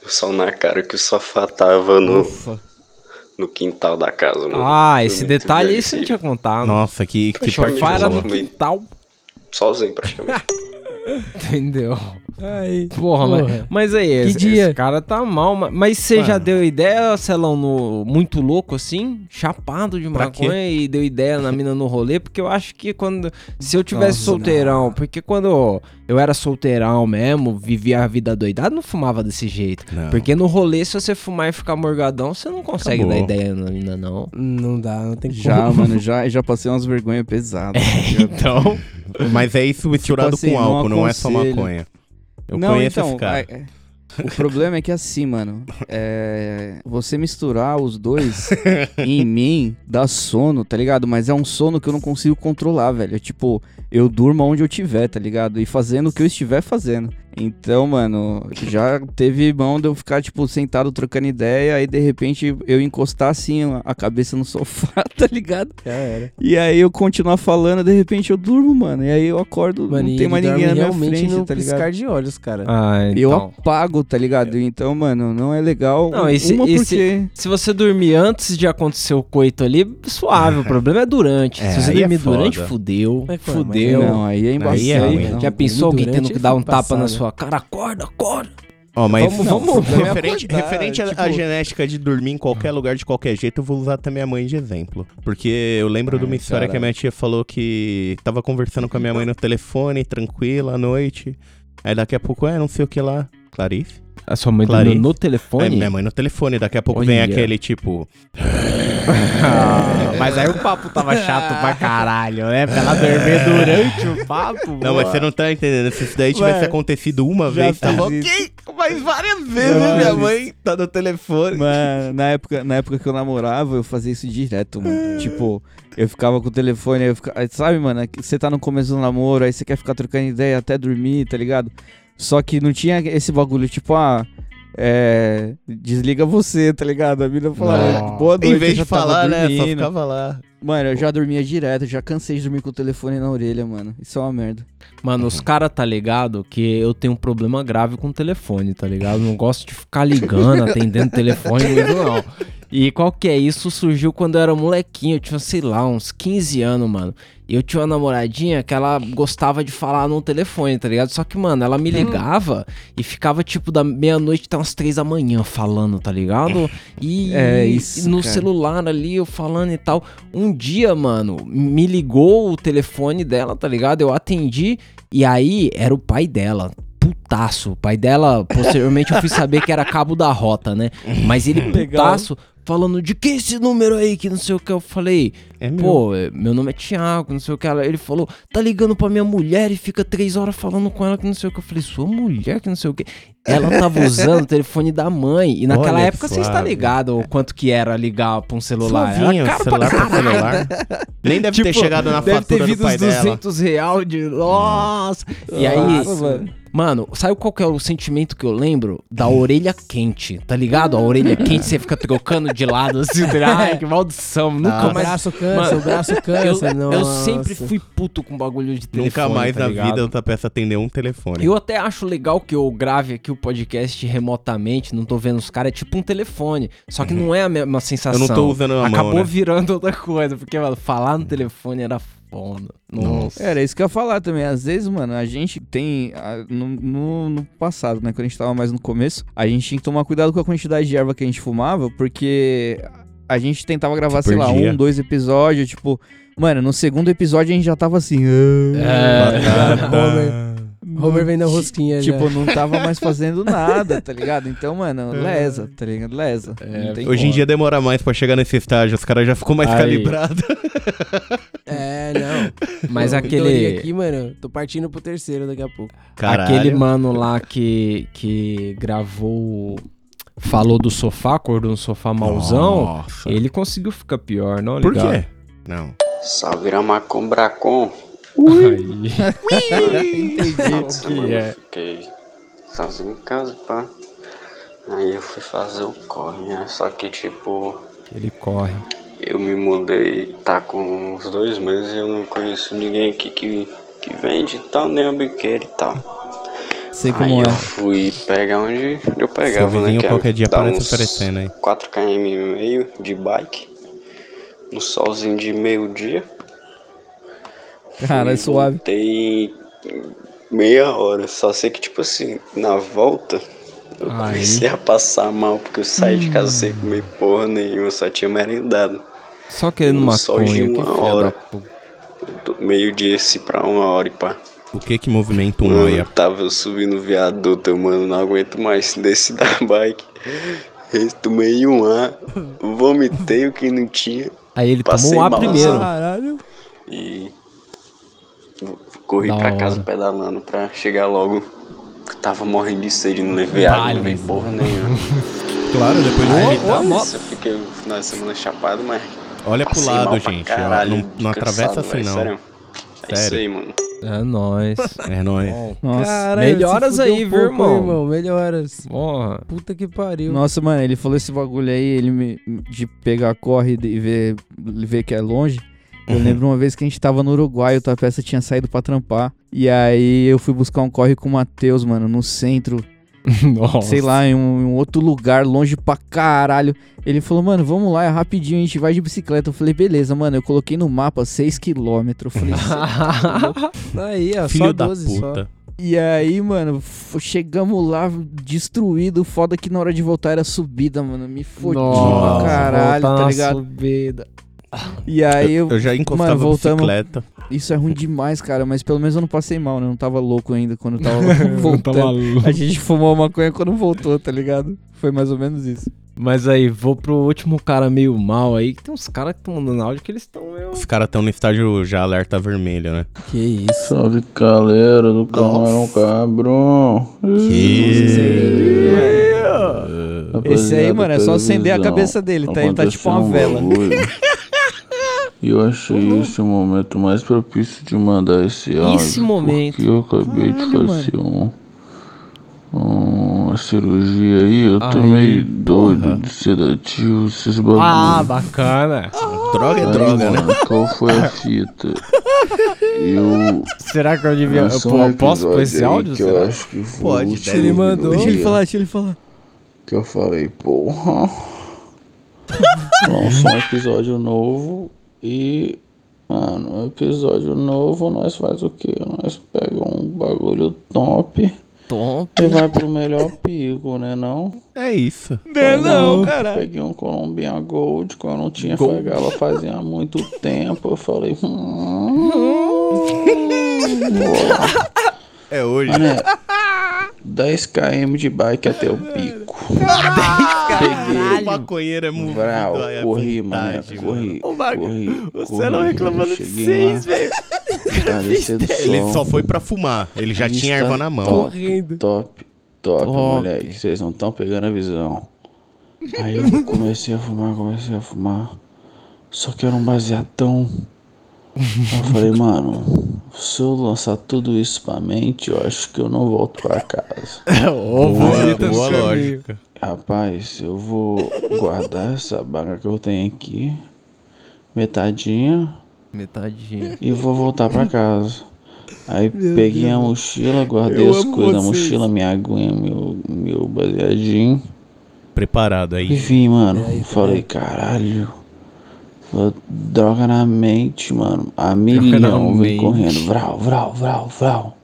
o sol na cara que o sofá tava no, no quintal da casa, mano. Ah, esse muito detalhe aí você não tinha contado. Nossa, que, que O sofá era no quintal. Sozinho, praticamente. Entendeu? Ai, Porra, Mas, mas aí, Que esse, dia? esse cara tá mal. ma- Mas você já deu ideia, Celão, no muito louco assim? Chapado de Pra maconha e deu ideia na mina no rolê? Porque eu acho que quando. Se eu tivesse Nossa, solteirão, porque quando eu era solteirão mesmo, vivia a vida doidada, não fumava desse jeito. Não. Porque no rolê, se você fumar e ficar morgadão, você não consegue Acabou. dar ideia na mina, não. Não dá, não tem Já, como. mano, já, já passei umas vergonhas pesadas. Então. Mas é isso misturado Tipo assim, com não álcool, não é só maconha. Eu não, conheço então, esse cara. é- é- o problema é que assim, mano, é, você misturar os dois em mim dá sono, tá ligado? Mas é um sono que eu não consigo controlar, velho. É tipo, eu durmo onde eu tiver, tá ligado? E fazendo o que eu estiver fazendo. Então, mano, já teve mão de eu ficar, tipo, sentado trocando ideia, aí de repente eu encostar assim a cabeça no sofá, tá ligado? Já era. E aí eu continuar falando, de repente eu durmo, mano. E aí eu acordo, Mano, não tem mais ninguém na minha realmente frente, no tá ligado? piscar de olhos, cara. Ah, Eu então. apago, tá ligado? Então, mano, não é legal. Não, e se, Uma e porque... se, se você dormir antes de acontecer o coito ali, suave. O problema é durante. É, se você é dormir foda. durante, fudeu. Pô, fudeu. Não, aí é embaçado. Aí é ruim. Já Não, pensou alguém tendo que dar um tapa na passado. Sua cara? Acorda, acorda. Ó, mas Vamos- vamos- referente, acordar, referente tipo- genética de dormir em qualquer lugar, de qualquer jeito, eu vou usar até minha mãe de exemplo. Porque eu lembro de uma história que a minha tia falou que tava conversando com a minha mãe no telefone, tranquila, à noite. Aí daqui a pouco, é, não sei o que lá. Clarice? A sua mãe Clarice. no É, telefone? minha mãe no telefone, daqui a pouco vem Olha. aquele tipo. mas aí o papo tava chato pra caralho, né? Pra ela dormir durante o papo. Não, mas você não tá entendendo. Se isso daí tivesse Ué, acontecido uma vez, tava fiz ok. Mas várias vezes minha mãe tá no telefone. Mano, na época, na época que eu namorava, eu fazia isso direto, mano. tipo, eu ficava com o telefone, aí eu ficava, sabe, mano, que você tá no começo do namoro, aí você quer ficar trocando ideia até dormir, tá ligado? Só que não tinha esse bagulho, tipo, ah, é. Desliga você, tá ligado? A mina falava, boa noite. Em vez já de falar, né? Só dormindo." ficava lá. Mano, eu já dormia direto, já cansei de dormir com o telefone na orelha, mano. Isso é uma merda. Mano, os caras tá ligado que eu tenho um problema grave com o telefone, tá ligado? Não gosto de ficar ligando, atendendo telefone não. E qual que é isso? Surgiu quando eu era molequinho, eu tinha, sei lá, uns 15 anos, mano. Eu tinha uma namoradinha que ela gostava de falar no telefone, tá ligado? Só que, mano, ela me ligava e ficava, tipo, da meia-noite até umas três da manhã falando, tá ligado? E, É isso, e no cara. celular ali, eu falando e tal. Um dia, mano, me ligou o telefone dela, tá ligado? Eu atendi e aí era o pai dela. Putaço. O pai dela, posteriormente eu fui saber que era cabo da rota, né? Mas ele putaço, falando de que esse número aí, que não sei o que. Eu falei, É meu. pô, é, meu nome é Thiago, não sei o que. Ela- Ele falou, tá ligando pra minha mulher e fica três horas falando com ela que não sei o que. Eu falei, sua mulher que não sei o que. Ela tava usando o telefone da mãe. E naquela Olha época você está ligado o quanto que era ligar pra um celular. Suavinho, era caro celular pra celular. Nem deve ter chegado na deve fatura ter do vindo pai uns dela. 200 real de... Nossa! E aí, Nossa, mano. Mano, sabe qual que é o sentimento que eu lembro? Da orelha quente, tá ligado? A orelha quente, você fica trocando de lado assim, tá? Ai, que maldição. Nunca o mais. braço cansa, o braço cansa. Eu, eu sempre fui puto com bagulho de telefone. Nunca mais tá na ligado? vida eu peço atender um telefone. Eu até acho legal que eu grave aqui o podcast remotamente, não tô vendo os caras, é tipo um telefone. Só que não é a mesma sensação. Uhum. Eu não tô usando a mão, Acabou né? virando outra coisa, porque, mano, falar no telefone era foda. Nossa. Era isso que eu ia falar também. Às vezes, mano, a gente tem. a- No, no, no passado, né? Quando a gente tava mais no começo, a gente tinha que tomar cuidado com a quantidade de erva que a gente fumava, porque a gente tentava gravar, Se sei lá, um, dois episódios, tipo. Mano, no segundo episódio a gente já tava assim. Homer, Homer vem na rosquinha já. Tipo, não tava mais fazendo nada, tá ligado? Então, mano, lesa, tá ligado? Lesa. Tem Hoje em como. dia demora mais pra chegar nesse estágio, os caras já ficou mais Aí. calibrados. É, não. Mas Ô, aquele- aqui, mano, tô partindo pro terceiro daqui a pouco. Aquele mano lá que, que gravou. Falou do sofá, acordou no sofá mauzão. Nossa. Ele conseguiu ficar pior, não? Por ligado? quê? Não. Salve Ramacom Bracon. Entendi o que eu é. Fiquei sozinho em casa, pá. Aí eu fui fazer o corre, né? Só que tipo, Ele corre. eu me mudei, tá com uns dois meses e eu não conheço ninguém aqui que, que vende e tal, nem a biqueira e tal. Sei Aí como eu é. fui pegar onde eu pegava, Seu né? vizinho que qualquer dia uns oferecendo aí. 4 km e meio de bike. No solzinho de meio-dia. Cara, é suave. Tem meia hora. Só sei que, tipo assim, na volta, eu Aí. comecei a passar mal, porque eu saí de casa sem comer porra nenhuma, só tinha merendado. Só querendo Um sol de que uma filha hora. da puta. Do Meio-dia esse pra uma hora e pá. O que que movimenta um Mano, noia? tava subindo o viaduto, eu, mano, não aguento mais. Desci da bike, tomei um ar, vomitei o que não tinha. Aí ele tomou um ar mal, primeiro. Caralho. E corri Da pra casa hora. pedalando pra chegar logo. Tava morrendo de sede, não levei água, não levei porra nenhuma. Claro, depois Aí, de tá, moto. isso, eu fiquei o final de semana chapado, mas. Olha pro lado, gente, caralho, não- não atravessa assim, não. sério. É isso aí, mano. É nóis. É nóis. Nossa. Caralho, melhoras aí, um viu, pouco, irmão? Melhoras. Porra. Puta que pariu. Nossa, mano, ele falou esse bagulho aí, ele me, de pegar corre e ver, ver que é longe. Eu Uhum. lembro uma vez que a gente tava no Uruguai, o Tapeça tinha saído pra trampar. E aí eu fui buscar um corre com o Matheus, mano, no centro. Nossa. Sei lá, em um, em um outro lugar, longe pra caralho. Ele falou, mano, vamos lá, é rapidinho, a gente vai de bicicleta. Eu falei, beleza, mano. Eu coloquei no mapa 6km. Eu falei, "Cê tá louco?" Aí, ó, Filho só da 12 só. puta. E aí, mano, chegamos lá destruído. Foda que na hora de voltar era subida, mano. Me fodi pra caralho, tá ligado? subida. E aí eu. Eu- eu já encostava mano, voltamos. bicicleta. Isso é ruim demais, cara. Mas pelo menos eu não passei mal, né? Eu não tava louco ainda quando eu tava voltando. tava louco. A gente fumou maconha quando voltou, tá ligado? Foi mais ou menos isso. Mas aí, vou pro último cara meio mal aí, que tem uns caras que estão mandando áudio que eles estão meio... Os caras estão no estágio já alerta vermelho, né? Que isso. Salve galera do Camarão Cabrão. Esse aí, mano, é só acender a cabeça dele, tá? Ele tá tipo uma vela. E eu achei esse o momento mais propício de mandar esse áudio. Esse momento. Porque eu acabei de Caralho, fazer um, uma cirurgia aí. Eu tô Aí, meio doido de sedativo, esses bagulhos. Ah, bacana. Droga é Aí, droga, mano, né? Qual foi a fita? Eu. Será que eu devia... Lançou Pô, um posso pôr esse áudio? Que eu acho que foi Pode, último ele do Deixa ele falar, deixa ele falar. Que eu falei, porra. Lançou um episódio novo e. Mano, episódio novo, nós faz o quê? Nós pega um bagulho top Top. e vai pro melhor pico, né não? É isso. Não, não, cara. Peguei um Columbia Gold que eu não tinha Gold. pegado fazia muito tempo. Eu falei, hum. É hoje. Mané, 10 km de bike até o pico. Peguei. O maconheiro é muito. À corri, mano, corri, O bagu- corri, Você não reclamando de seis, velho. Descendo Ele só foi pra fumar. Ele já tinha erva na mão. Top, top, top, Top. moleque. Vocês não estão pegando a visão. Aí eu comecei a fumar, comecei a fumar. Só que era um baseadão. Eu falei, mano, se eu lançar tudo isso pra mente, eu acho que eu não volto pra casa. Boa, bonita boa do caminho. lógica. Rapaz, eu vou guardar essa baga que eu tenho aqui, metadinha, Metadinha. e vou voltar pra casa. Aí Meu peguei Deus. a mochila, guardei Eu as coisas da mochila, minha aguinha, meu, meu baseadinho. Preparado E aí. vim, mano. Falei, caralho. Droga na mente, mano. A milhão, vem correndo. Vral, vral, vral, vral.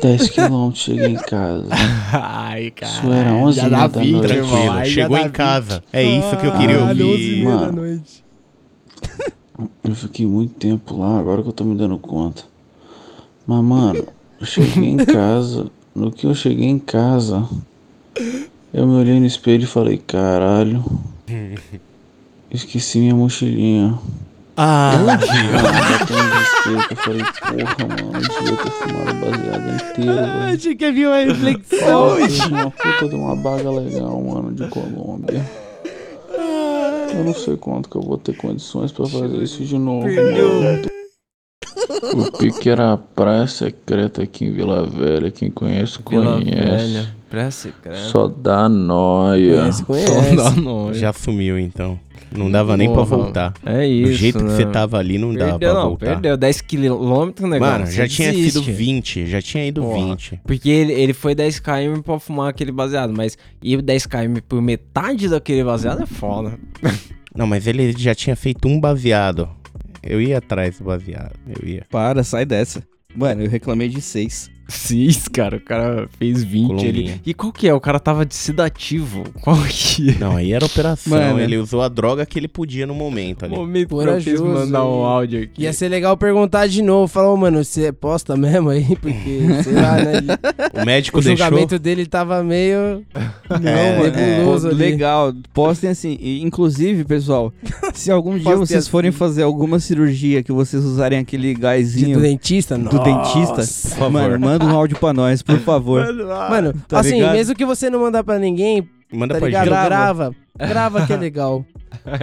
10 quilômetros, cheguei em casa. Ai, cara. Isso era 11 já da noite. vida. Tranquilo. Já Chegou em vida. casa. É isso que eu queria 11 e ouvir. meia da Mano. noite. Eu fiquei muito tempo lá, agora que eu tô me dando conta. Mas, mano, eu cheguei em casa. No que eu cheguei em casa, eu me olhei no espelho e falei, caralho, esqueci minha mochilinha. Ah, um que eu falei, porra, mano, eu devia ter fumado baseado inteiro, velho. Achei que havia uma reflexão. Eu fiz uma puta de uma baga legal, mano, de Colômbia. Eu não sei quanto que eu vou ter condições pra fazer isso de novo, mano. O pique era a praia secreta aqui em Vila Velha. Quem conhece, Vila conhece. Velha. Praia secreta. Só dá nóia. Conhece, conhece. Só dá nóis. Já sumiu então. Não dava nem pra Porra, voltar. É isso, Do jeito que né? você tava ali, não dava Perdeu, pra não, voltar. perdeu 10 quilômetros, negócio. Mano, já tinha desiste. sido 20. Já tinha ido Porra, 20. Porque ele, ele foi 10 km pra fumar aquele baseado, mas ir 10 km por metade daquele baseado é foda. Não, mas ele já tinha feito um baseado. Eu ia atrás do baseado. Eu ia. Para, sai dessa. Mano, eu reclamei de seis. Cis, cara, o cara fez 20 Colombinha. ele. E qual que é? O cara tava de sedativo. Qual que é? Não, aí era operação. Mano. Ele usou a droga que ele podia no momento ali. Momento Corajoso, mandar um áudio aqui. Ia ser legal perguntar de novo. Falar, ô, mano, você posta mesmo aí? Porque, sei lá, né? ele- O médico o deixou. julgamento dele tava meio. Não, É, nebuloso pô, ali. legal. Postem assim. E, inclusive, pessoal, se algum dia vocês forem assim. fazer alguma cirurgia que vocês usarem aquele De, gásinho do dentista? do dentista, Nossa. favor. mano, manda um áudio pra nós, por favor. Mano, Tá assim, ligado? mesmo que você não mandar pra ninguém, Manda tá pra ligado? gente. Grava. Grava que é legal.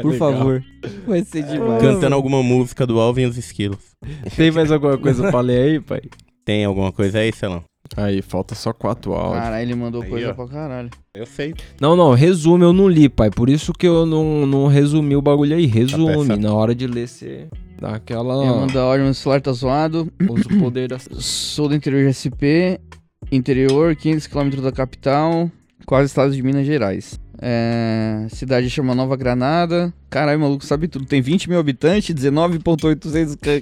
Por Legal. favor. Vai ser demais. Cantando alguma música do Alvin e os Esquilos. Tem mais alguma coisa pra ler aí, pai? Tem alguma coisa aí, Celão? Aí, falta só quatro áudios. Caralho, ele mandou Aí, coisa ó. pra caralho. Eu sei. Não, não, resume, eu não li, pai. Por isso que eu não, não resumi o bagulho aí. Resume. peça. Na hora de ler, você dá aquela. Eu mando áudio, meu celular tá zoado. Usa o poder da. Sou do interior de SP, interior, 500 km da capital, quase estado de Minas Gerais. É, cidade chama Nova Granada. Caralho, maluco sabe tudo. Tem 20 mil habitantes, 19.800 ca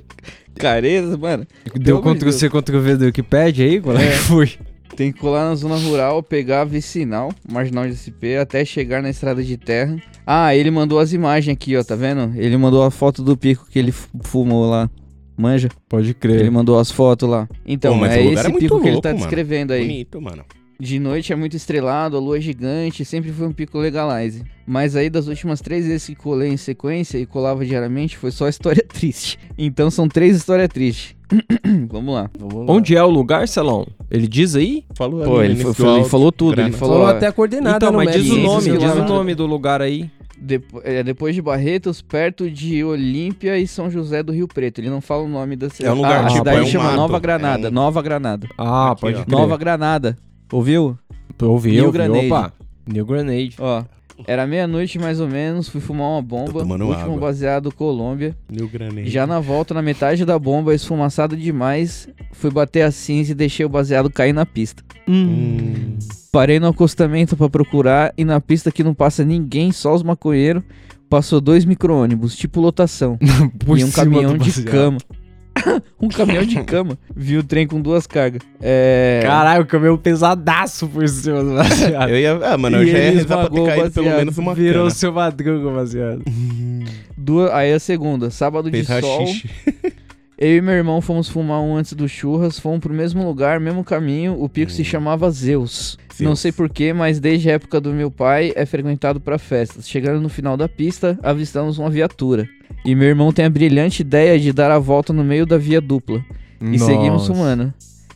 caretas, mano. Deu Pelo amor de Ctrl Deus. C, Ctrl V do Wikipedia aí? Qual é que foi? Tem que colar na zona rural, pegar a vicinal, marginal de SP, até chegar na estrada de terra. Ah, ele mandou as imagens aqui, ó, tá vendo? Ele mandou a foto do pico que ele fu- fumou lá. Manja? Pode crer. Ele mandou as fotos lá. Então, Pô, é esse é pico que ele louco, tá mano. descrevendo aí. Bonito, mano. De noite é muito estrelado, a lua é gigante, sempre foi um pico legalize. Mas aí das últimas três vezes que colei em sequência e colava diariamente, foi só história triste. Então são três histórias tristes. Vamos lá. Onde é o lugar, Celão? Ele diz aí? Falou Pô, ele, foi- foi- ele falou tudo, ele falou... Falou até a coordenada Então, no mas diz o nome, diz o nome do lugar aí. Depo- é, depois de Barretos, perto de Olímpia e São José do Rio Preto. Ele não fala o nome da cidade. É um lugar, ah, a tipo, cidade é um chama mato. Nova Granada. É um- Nova Granada. Ah, Aqui, pode ó. crer. Nova Granada. Ouviu? Ouvi, New ouvi. Grenade. Opa. New Grenade. Ó, era meia-noite mais ou menos, fui fumar uma bomba. Último água. baseado Colômbia. New Granade. Já na volta, na metade da bomba, esfumaçado demais, fui bater a cinza e deixei o baseado cair na pista. Hum. Parei no acostamento pra procurar e na pista que não passa ninguém, só os maconheiros, passou dois micro-ônibus, tipo lotação. E um caminhão de cama. um caminhão de cama. Vi o trem com duas cargas. É. Caralho, comeu pesadaço por cima do baseado. Eu ia. Ah, mano, eu E já ia rezar pra ter o caído pelo baseado. menos uma Virou cana. seu madruga, baseado. Duas, aí a segunda, sábado Fez de sol. rachixe. Eu e meu irmão fomos fumar um antes do churras, fomos pro mesmo lugar, mesmo caminho. O pico se chamava Zeus. Não sei porquê, mas desde a época do meu pai é frequentado pra festas. Chegando no final da pista, avistamos uma viatura. E meu irmão tem a brilhante ideia de dar a volta no meio da via dupla. E seguimos Nossa. fumando.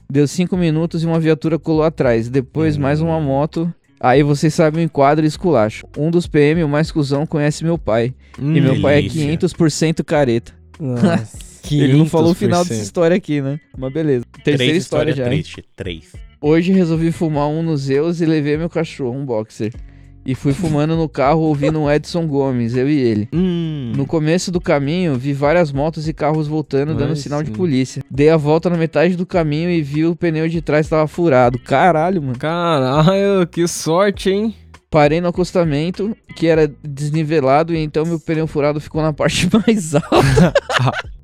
Deu cinco minutos e uma viatura colou atrás. Depois mais uma moto. Aí vocês sabem o enquadro e esculacho. Um dos PM, o mais cuzão, conhece meu pai. Hum, e meu pai é delícia. 500% careta. Nossa. Ele não falou o final 500%. dessa história aqui, né? Mas beleza. Terceira Três história histórias já. hein? tristes. Três. Hoje resolvi fumar um no Zeus e levei meu cachorro, um boxer. E fui fumando no carro ouvindo o Edson Gomes, eu e ele. Hum. No começo do caminho, vi várias motos e carros voltando, dando Ai, sinal de sim. polícia. Dei a volta na metade do caminho e vi o pneu de trás tava furado. Caralho, mano. Caralho, que sorte, hein? Parei no acostamento, que era desnivelado, e então meu pneu furado ficou na parte mais alta.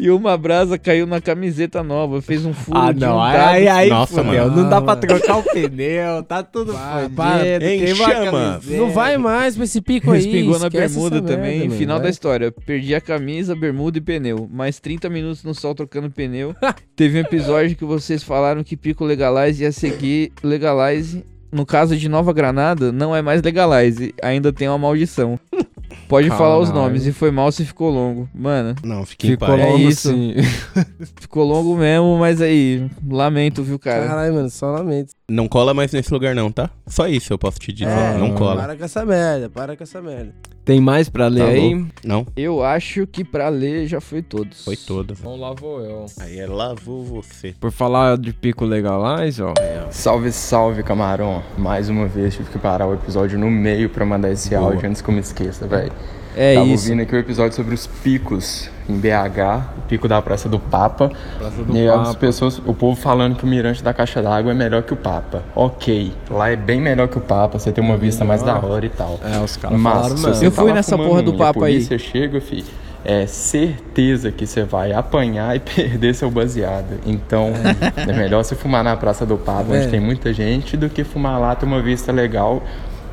e uma brasa caiu na camiseta nova, fez um furo Ah, de não. um Aí, aí, aí Nossa, fudeu. mano. Não dá pra trocar o pneu, tá tudo fodido. em chama. Não vai mais pra esse pico aí. Respingou na bermuda também. merda, Final vai. da história. Perdi a camisa, bermuda e pneu. Mais 30 minutos no sol trocando pneu. Teve um episódio que vocês falaram que Pico Legalize ia seguir Legalize. No caso de Nova Granada, não é mais Legalize. Ainda tem uma maldição. Pode falar os nomes. E foi mal se ficou longo. Mano, Não, fiquei em Ficou paz. É longo isso. sim. ficou longo mesmo, mas aí, lamento, viu, cara? Caralho, mano, só lamento. Não cola mais nesse lugar, não, tá? Só isso eu posso te dizer. É, não cola. Para com essa merda, para com essa merda. Tem mais pra ler Tá aí? louco? Não, Eu acho que pra ler já foi todos. foi todas. Então lá vou eu. Aí é lavou você. Por falar de pico legalize, ó. Salve, salve, camarão. Mais uma vez tive que parar o episódio no meio pra mandar esse Boa. áudio antes que eu me esqueça, velho. É Tava isso. ouvindo aqui o episódio sobre os picos em BH, o pico da Praça do Papa. Praça do e Papa. as pessoas, o povo falando que o mirante da caixa d'água é melhor que o Papa. Ok, lá é bem melhor que o Papa, você tem uma vista mais da hora e tal. É, os caras Mas falaram você Eu fui tá nessa porra do um e Papa aí. polícia chega, fi, é certeza que você vai apanhar e perder seu baseado. Então, é melhor você fumar na Praça do Papa, onde É. tem muita gente, do que fumar lá, ter uma vista legal.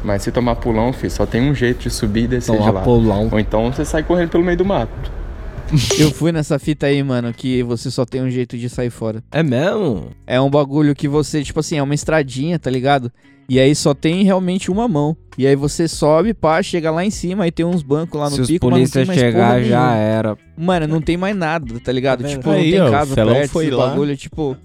Mas se tomar pulão, fi, só tem um jeito de subir e descer Tomar de lá. pulão. Ou então você sai correndo pelo meio do mato. Eu fui nessa fita aí, mano, que você só tem um jeito de sair fora. É mesmo? É um bagulho que você, tipo assim, é uma estradinha, tá ligado? E aí só tem realmente uma mão. E aí você sobe, pá, chega lá em cima, aí tem uns bancos lá no Se os pico, mas não polícia tem mais chegar, porra já era. Mano, não tem mais nada, tá ligado? Tá tipo, não Aí, tem ó, o casa perto, foi esse lá. bagulho, tipo...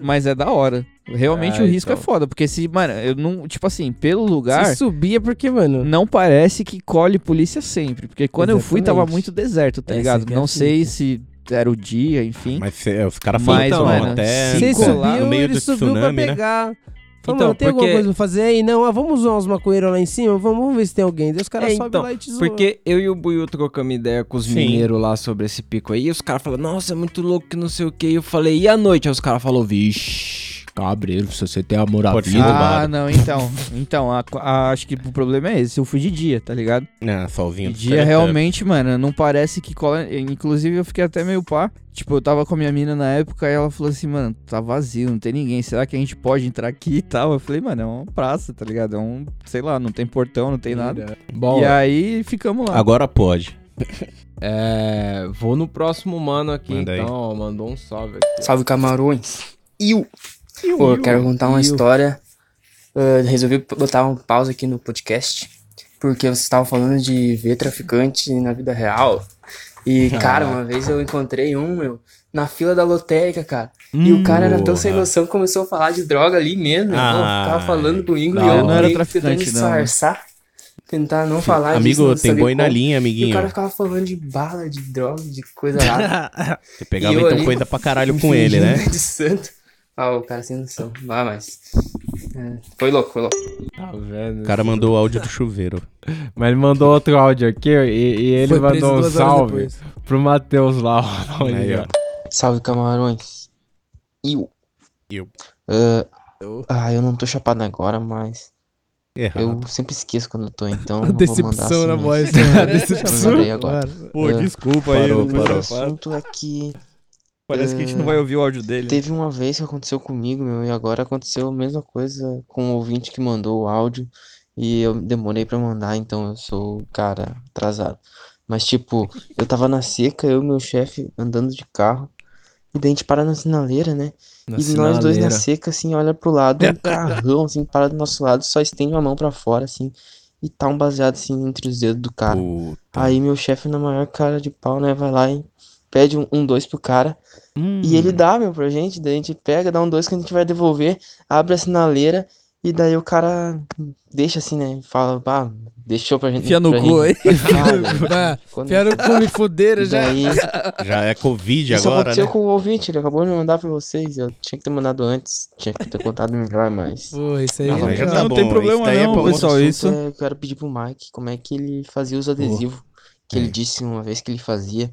Mas é da hora. Realmente Ah, o risco então. é foda, porque se, mano, eu não, tipo assim, pelo lugar... Se subia porque, mano... Não parece que colhe polícia sempre, porque quando eu fui tava Exatamente. muito deserto, tá Essa ligado? que é não a sei se era o dia, enfim. Mas cê- os caras foram mano, até se subiu, no meio ele do subiu tsunami, pra né? pegar. Falou, Então, mano, tem alguma porque- coisa pra fazer aí? Não, ah, vamos usar uns maconheiros lá em cima? Vamos, vamos ver se tem alguém. Daí os caras É, sobem então, lá e te zoam. Porque eu e o Buiu trocamos ideia com os mineiros lá sobre esse pico aí. E os caras falaram, nossa, é muito louco que não sei o que. E eu falei, e à noite? Aí os caras falaram, vixe, cabreiro, se você tem amor à Pode vida. Ah, não, então. Então, a- a- acho que o problema é esse. Eu fui de dia, tá ligado? Ah, solzinho. De dia, realmente, mano, não parece que cola. Inclusive, eu fiquei até meio pá. Tipo, eu tava com a minha mina na época e ela falou assim, mano, tá vazio, não tem ninguém. Será que a gente pode entrar aqui e tal? Eu falei, mano, é uma praça, tá ligado? É um, sei lá, não tem portão, não tem nada. Bom, E aí ficamos lá. Agora pode. é, vou no próximo mano aqui, Manda aí. então, ó, mandou um salve aqui. Salve camarões. Eu. Pô, eu quero contar uma história. Ah, resolvi botar um pausa aqui no podcast. Porque vocês estavam falando de ver traficante na vida real. E, cara, uma vez eu encontrei um, meu, na fila da lotérica, cara. e o cara era tão sem porra. noção que começou a falar de droga ali mesmo. Ah, Pô, tava falando comigo da e eu. Não era traficante, tentando não, disfarçar. Tentar não falar Amigo, disso, não tem boi na como. linha, E o amiguinho. cara ficava falando de bala, de droga, de coisa lá. Você pegava E eu então ali, coisa pra caralho com ele, né? De santo. Ah, o cara sem noção. Ah, mas. é, foi louco, foi louco. Tá vendo? O cara mandou o áudio do chuveiro. Mas ele mandou outro áudio aqui ó, e, e ele Foi mandou um salve pro Matheus lá. ó, Aí, ó. Salve, camarões. Eu. Eu. Ah, ah, eu não tô chapado agora, mas. Errado. Eu sempre esqueço quando eu tô, então. A eu vou mandar decepção assim na voz. Eu A decepção. agora. Pô, Ah, desculpa aí. parou, O parou. assunto é que. Parece que a gente não vai ouvir o áudio dele. Teve uma vez que aconteceu comigo, meu, e agora aconteceu a mesma coisa com o ouvinte que mandou o áudio e eu demorei pra mandar, então eu sou cara atrasado. Mas tipo, eu tava na seca, eu e meu chefe andando de carro, e daí a gente para na sinaleira, né? Na e nós dois na sinaleira. seca, assim, olha pro lado, um carrão, assim, para do nosso lado, só estende uma mão pra fora, assim, e tá um baseado, assim, entre os dedos do cara. Puta. Aí meu chefe, na maior cara de pau, né, vai lá e pede um, um dois pro cara. Hum. E ele dá, meu, pra gente. Daí a gente pega, dá um dois que a gente vai devolver, abre a sinaleira. E daí o cara deixa assim, né? Fala, pá, deixou pra gente. Enfia no cu aí. gente. Cara, Bah, quando- Fiaram o cu me fuderam já. daí, Já é Covid isso agora, aconteceu né? com o ouvinte, ele acabou de mandar pra vocês. Eu tinha que ter mandado antes, tinha que ter contado melhor, mas. Pô, isso aí Não, é já tá não bom. tem problema é não, pra outro pessoal, assunto isso- é, eu quero pedir pro Mike como é que ele fazia os adesivos. Que ele disse uma vez que ele fazia.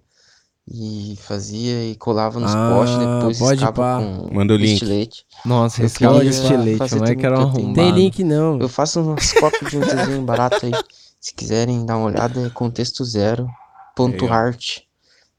E fazia e colava nos Ah, postes, depois pode com Manda o link. estilete. Nossa, Eu riscava de estilete, fazer como é que era tenho. arrumado? Tem link não. Eu faço umas cópias de um desenho barato aí. Se quiserem dar uma olhada, é contexto zero ponto art.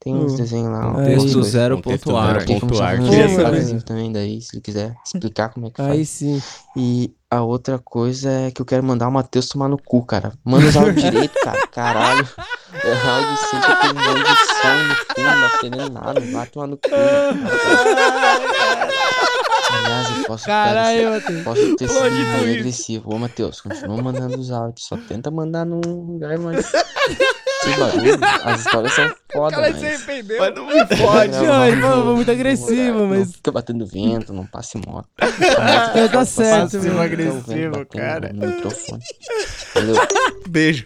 Tem uns Hum. desenhos lá. Aí. umas Texto coisas. zero Contexto ponto zero art. Tem como ponto chamar art. um Queria saber. também daí, se ele quiser explicar como é que Aí faz. sim. E a outra coisa é que eu quero mandar o Matheus tomar no cu, cara. Manda os áudios direito, cara. Caralho. É áudio sempre aquele monte de som no fundo, não tá entendendo nada. Vai tomar no cu. Aliás, eu posso, Caralho, cara, Matheus. posso ter sido meio agressivo. Ô, Matheus, continua mandando os áudios. Só tenta mandar num lugar mais. Que barulho. As histórias são foda, mas. arrependeu. Mas não me fode. Não, ele falou muito agressivo, Não mas. fica batendo vento, não passe moto. É, tá certo, mano. agressivo, cara. No microfone. Valeu. Beijo.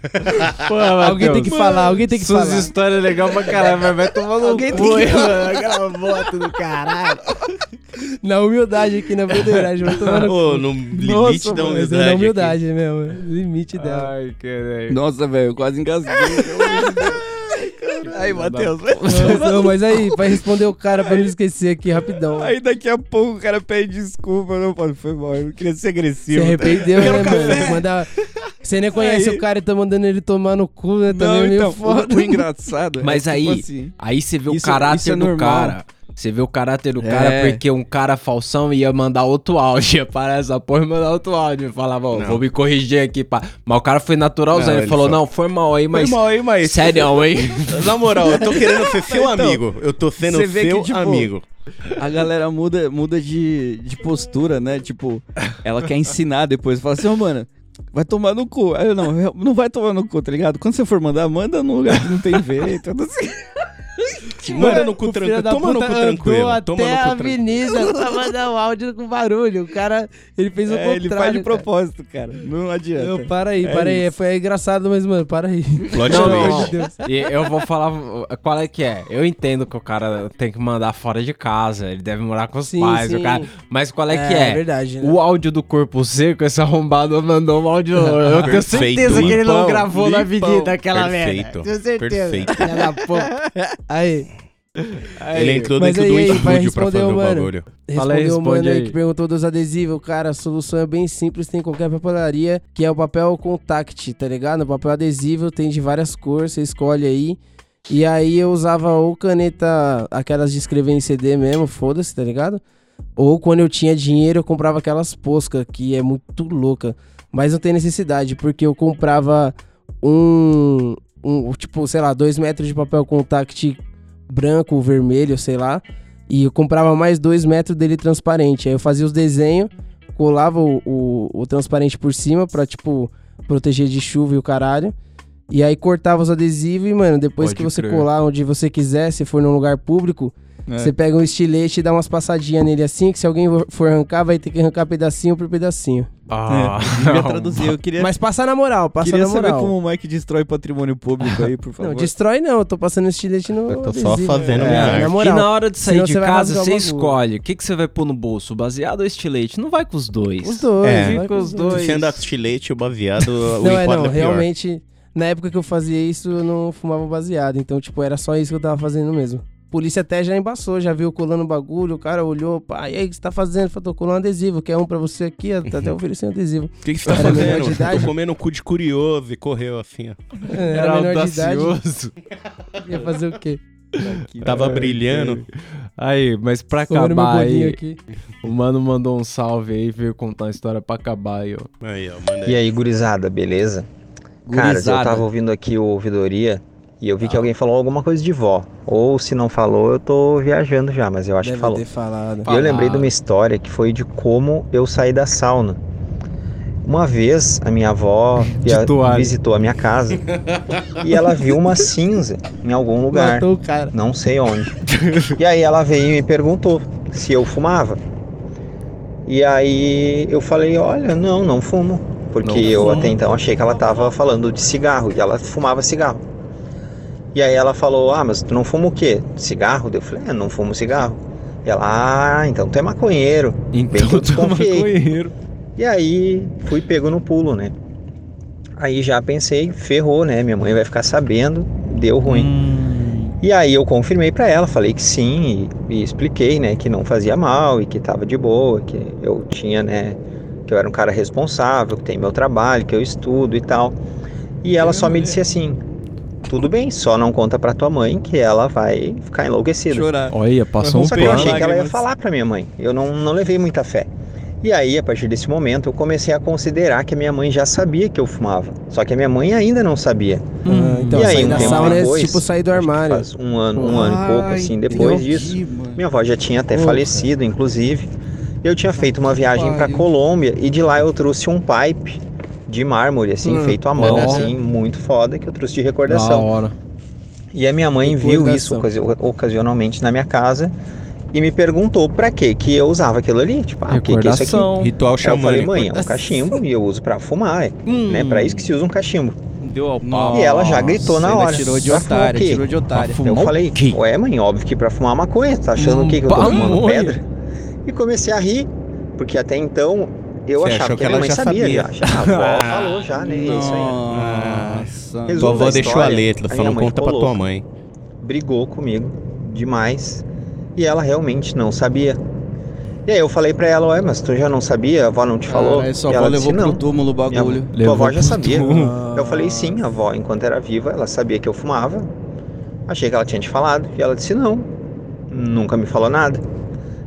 Pô, Alguém tem que falar, alguém tem que Suas falar. histórias legais pra caralho, mas vai tomar no Alguém tem cu, que hein, falar. mano. Aquela moto do caralho. Na humildade aqui, na verdade. Vai tomar no Ô, cu. no limite Nossa, da humildade. é na aqui. humildade mesmo. Limite dela. Ai, caralho. Nossa, velho, eu quase engasguei. Aí, Matheus. Mas, não, mas aí, vai responder o cara pra não esquecer aqui rapidão. Aí daqui a pouco o cara pede desculpa. Não, pô, foi mal, eu não queria ser Se agressivo. arrependeu, né, mano? mandar... Você nem conhece Aí- o cara e tá mandando ele tomar no cu, né? Também Não, é meio então, foda. o, o engraçado Mas é aí, tipo assim, aí você vê o isso- caráter isso é do normal. cara. Você vê o caráter do cara É. porque um cara falsão ia mandar outro áudio. Ia parar essa porra e mandar outro áudio. Falava, ó, vou me corrigir aqui, pá. Mas o cara foi naturalzão. Ele, ele falou, só- não, foi mal aí, mas. Foi mal aí, mas. Sério, hein? Na moral, eu tô querendo ser seu Então, amigo. Eu tô sendo seu que, tipo, amigo. A galera muda, muda de, de postura, né? Tipo, ela quer ensinar depois. Fala assim, ô, mano, vai tomar no cu. Aí eu, não, não vai tomar no cu, tá ligado? Quando você for mandar, manda num lugar que não tem vento. Assim. Manda no cu tranquilo. Toma no cu tranquilo. Toma até no a cu tranquilo. avenida pra mandar o áudio com barulho. O cara, ele fez o É, contrário. ele faz de propósito, cara. Não adianta. Eu, para aí, É para aí. isso. Foi engraçado, mas, mano, para aí. Não, Pelo não. E eu vou falar qual é que é. Eu entendo que o cara tem que mandar fora de casa, ele deve morar com os Sim, pais, sim. o cara. Mas qual é, É, que é? é verdade, né? O áudio do corpo seco, esse arrombado mandou um áudio. Eu tenho Perfeito. certeza que ele não gravou na avenida aquela Perfeito. merda. Tenho certeza. Perfeito. Puta. Aí. Ele entrou dentro aí, do aí, estúdio pra fazer o mano. bagulho. Fala aí, Respondeu o mano aí que perguntou dos adesivos. Cara, a solução é bem simples, tem em qualquer papelaria, que é o papel contact, tá ligado? O papel adesivo tem de várias cores, você escolhe aí. E aí eu usava ou caneta, aquelas de escrever em CD mesmo, foda-se, tá ligado? Ou quando eu tinha dinheiro, eu comprava aquelas poscas, que é muito louca. Mas não tem necessidade, porque eu comprava um, um tipo, sei lá, dois metros de papel contact branco ou vermelho, sei lá. E eu comprava mais dois metros dele transparente. Aí eu fazia os desenhos, colava o, o, o transparente por cima pra, tipo, proteger de chuva e o caralho. E aí cortava os adesivos e, mano, depois Pode que você crer. colar onde você quiser, se for num lugar público, É. você pega um estilete e dá umas passadinhas nele assim, que se alguém for arrancar, vai ter que arrancar pedacinho por pedacinho. Ah, É, devia traduzir. Eu queria, Mas passa na moral, passa queria na saber moral. como o Mike destrói patrimônio público aí, por favor. Não, destrói não, eu tô passando estilete no Eu tô só fazendo É, minha na arte. moral. E na hora de sair Senão de você casa, você escolhe. O que, que você vai pôr no bolso? Baseado ou estilete? Não vai com os dois. Os dois, É. vai com os dois. Se andar com estilete, o baseado, o Não, é não, é realmente, na época que eu fazia isso, eu não fumava baseado, então, tipo, era só isso que eu tava fazendo mesmo. Polícia até já embaçou, já viu colando o bagulho, o cara olhou, pá, e aí, o que você tá fazendo? Eu falei, tô colando adesivo, quer um pra você aqui? Eu até oferecendo adesivo. O que, que você tá Era fazendo? Tô comendo cu de curioso e correu assim, ó. É, Era, de idade. Ia fazer o quê? Tava brilhando. Aí, mas pra meu acabar aí, aqui. o mano mandou um salve aí, veio contar uma história pra acabar aí, ó. Aí, ó, E aí, gurizada, beleza? Cara, eu tava ouvindo aqui o Ouvidoria e eu vi que alguém falou alguma coisa de vó. Ou se não falou, eu tô viajando já, mas eu acho Deve que falou. ter falado. E eu lembrei de uma história que foi de como eu saí da sauna. Uma vez a minha avó visitou a minha casa e ela viu uma cinza em algum lugar. Matou o cara. Não sei onde. E aí ela veio e me perguntou se eu fumava. E aí eu falei, olha, não, não fumo. Porque Não eu fumo. até então achei que ela tava falando de cigarro e ela fumava cigarro. E aí ela falou, ah, mas tu não fuma o quê? Cigarro? Eu falei, é, não fumo cigarro. E ela, ah, então tu é maconheiro. Então tu é maconheiro. E aí fui pego no pulo, né? Aí já pensei, ferrou, né? Minha mãe vai ficar sabendo, deu ruim. Hum. E aí eu confirmei pra ela, falei que sim e, e expliquei, né, que não fazia mal e que tava de boa, que eu tinha, né, que eu era um cara responsável, que tem meu trabalho, que eu estudo e tal. E ela só me disse assim: "Tudo bem, só não conta pra tua mãe que ela vai ficar enlouquecida". Chorar. Olha, passou um Só que eu achei que ela ia falar pra minha mãe. Eu não, não levei muita fé. E aí, a partir desse momento, eu comecei a considerar que a minha mãe já sabia que eu fumava. Só que a minha mãe ainda não sabia. Ah, então, e aí, sair um da tempo sauna é depois, tipo sair do acho que armário. faz um ano, um ano e pouco, assim, depois disso, minha avó já tinha até Pô, falecido, inclusive. Eu tinha feito uma viagem pra pariu. Colômbia e de lá eu trouxe um pipe de mármore, assim, Hum, feito à mão, assim, muito foda, que eu trouxe de Da recordação. hora. E a minha mãe viu isso ocasi- ocasionalmente na minha casa e me perguntou pra quê que eu usava aquilo ali. Tipo, ah, o que, que é isso aqui? Ritual Aí eu falei, mãe, é um cachimbo e eu uso pra fumar, é, Hum. né? Pra isso que se usa um cachimbo. Deu ao pau. e ela já gritou na hora. tirou de "Vai fumar o otária, quê?" tirou de otária. Eu falei, ué, mãe, óbvio que pra fumar maconha, tá achando o quê? Que eu tô fumando pedra? E comecei a rir, porque até então eu Você achava achou que minha ela já sabia, sabia. já. A avó falou já, né? Isso aí. Nossa. Tua da deixou a letra, minha mãe conta pra tua mãe. brigou comigo demais e ela realmente não sabia. E aí eu falei pra ela, ué, mas tu já não sabia? A avó não te falou? Caralho, sua avó ela disse, levou pro não. túmulo o Minha- bagulho. Tua Levou avó já pro sabia. túmulo. Eu falei, sim, a avó, enquanto era viva, ela sabia que eu fumava. Achei que ela tinha te falado. E ela disse, não, nunca me falou nada.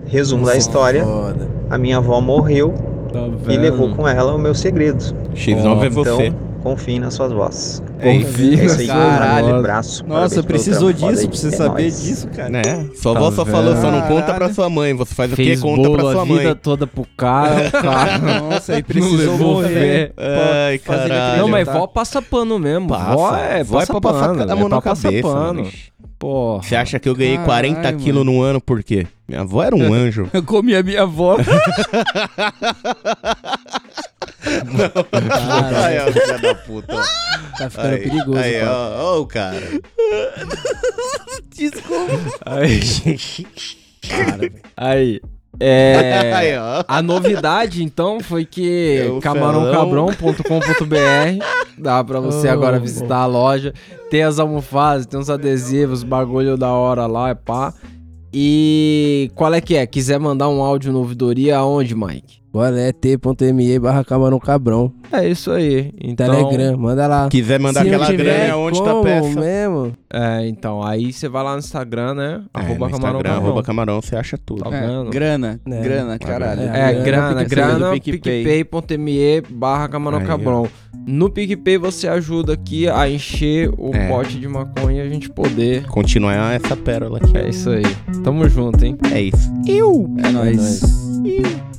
Resumo da história, Foda. a minha avó morreu Tá e levou com ela o meu segredo. X9 é você. Então, confiem nas suas vozes. Confie é isso aí, Caralho. abraço. Nossa, precisou disso você É saber nóis. disso, cara. Né? Sua Tá avó só falou, só não conta pra sua mãe. Você faz o que? Fez Conta bolo pra sua a mãe. vida toda pro cara, o cara. Nossa, aí não precisou morrer. Ai, caralho. Não, mas vó passa pano mesmo. Passa. Vó é, Vó é passa pra passar pano. a mão é pano. Porra. Você acha que eu ganhei Caralho, 40 quilos no ano por quê? Minha avó era um anjo. Eu comi a minha avó. Aí, ó, filha da puta. Tá ficando Aí, perigoso, Aí, ó, ó o cara. Desculpa. Aí. Aí. É, a novidade, então, foi que Eu, camarãocabrão.com.br dá pra você Oh, agora visitar a loja. Tem as almofadas, tem uns adesivos, bagulho da hora lá, é pá. E qual é que é? Quiser mandar um áudio no ouvidoria aonde, Mike? Agora é t.me barra camarão cabrão. É isso aí. Então, Telegram, manda lá. Quiser mandar Se aquela tiver grana, é onde tá a como peça. mesmo. É, então, aí você vai lá no Instagram, né? É, arroba no camarão Instagram, arroba camarão, você acha tudo. Tá É, grana, É. grana, caralho. É, grana, grana, PicPay. picpay.me barra camarão Aí, ó. cabrão. No PicPay você ajuda aqui a encher o É. pote de maconha e a gente poder. Continuar essa pérola aqui. É isso aí. Tamo junto, hein? É isso. Eu! É nóis. Eu.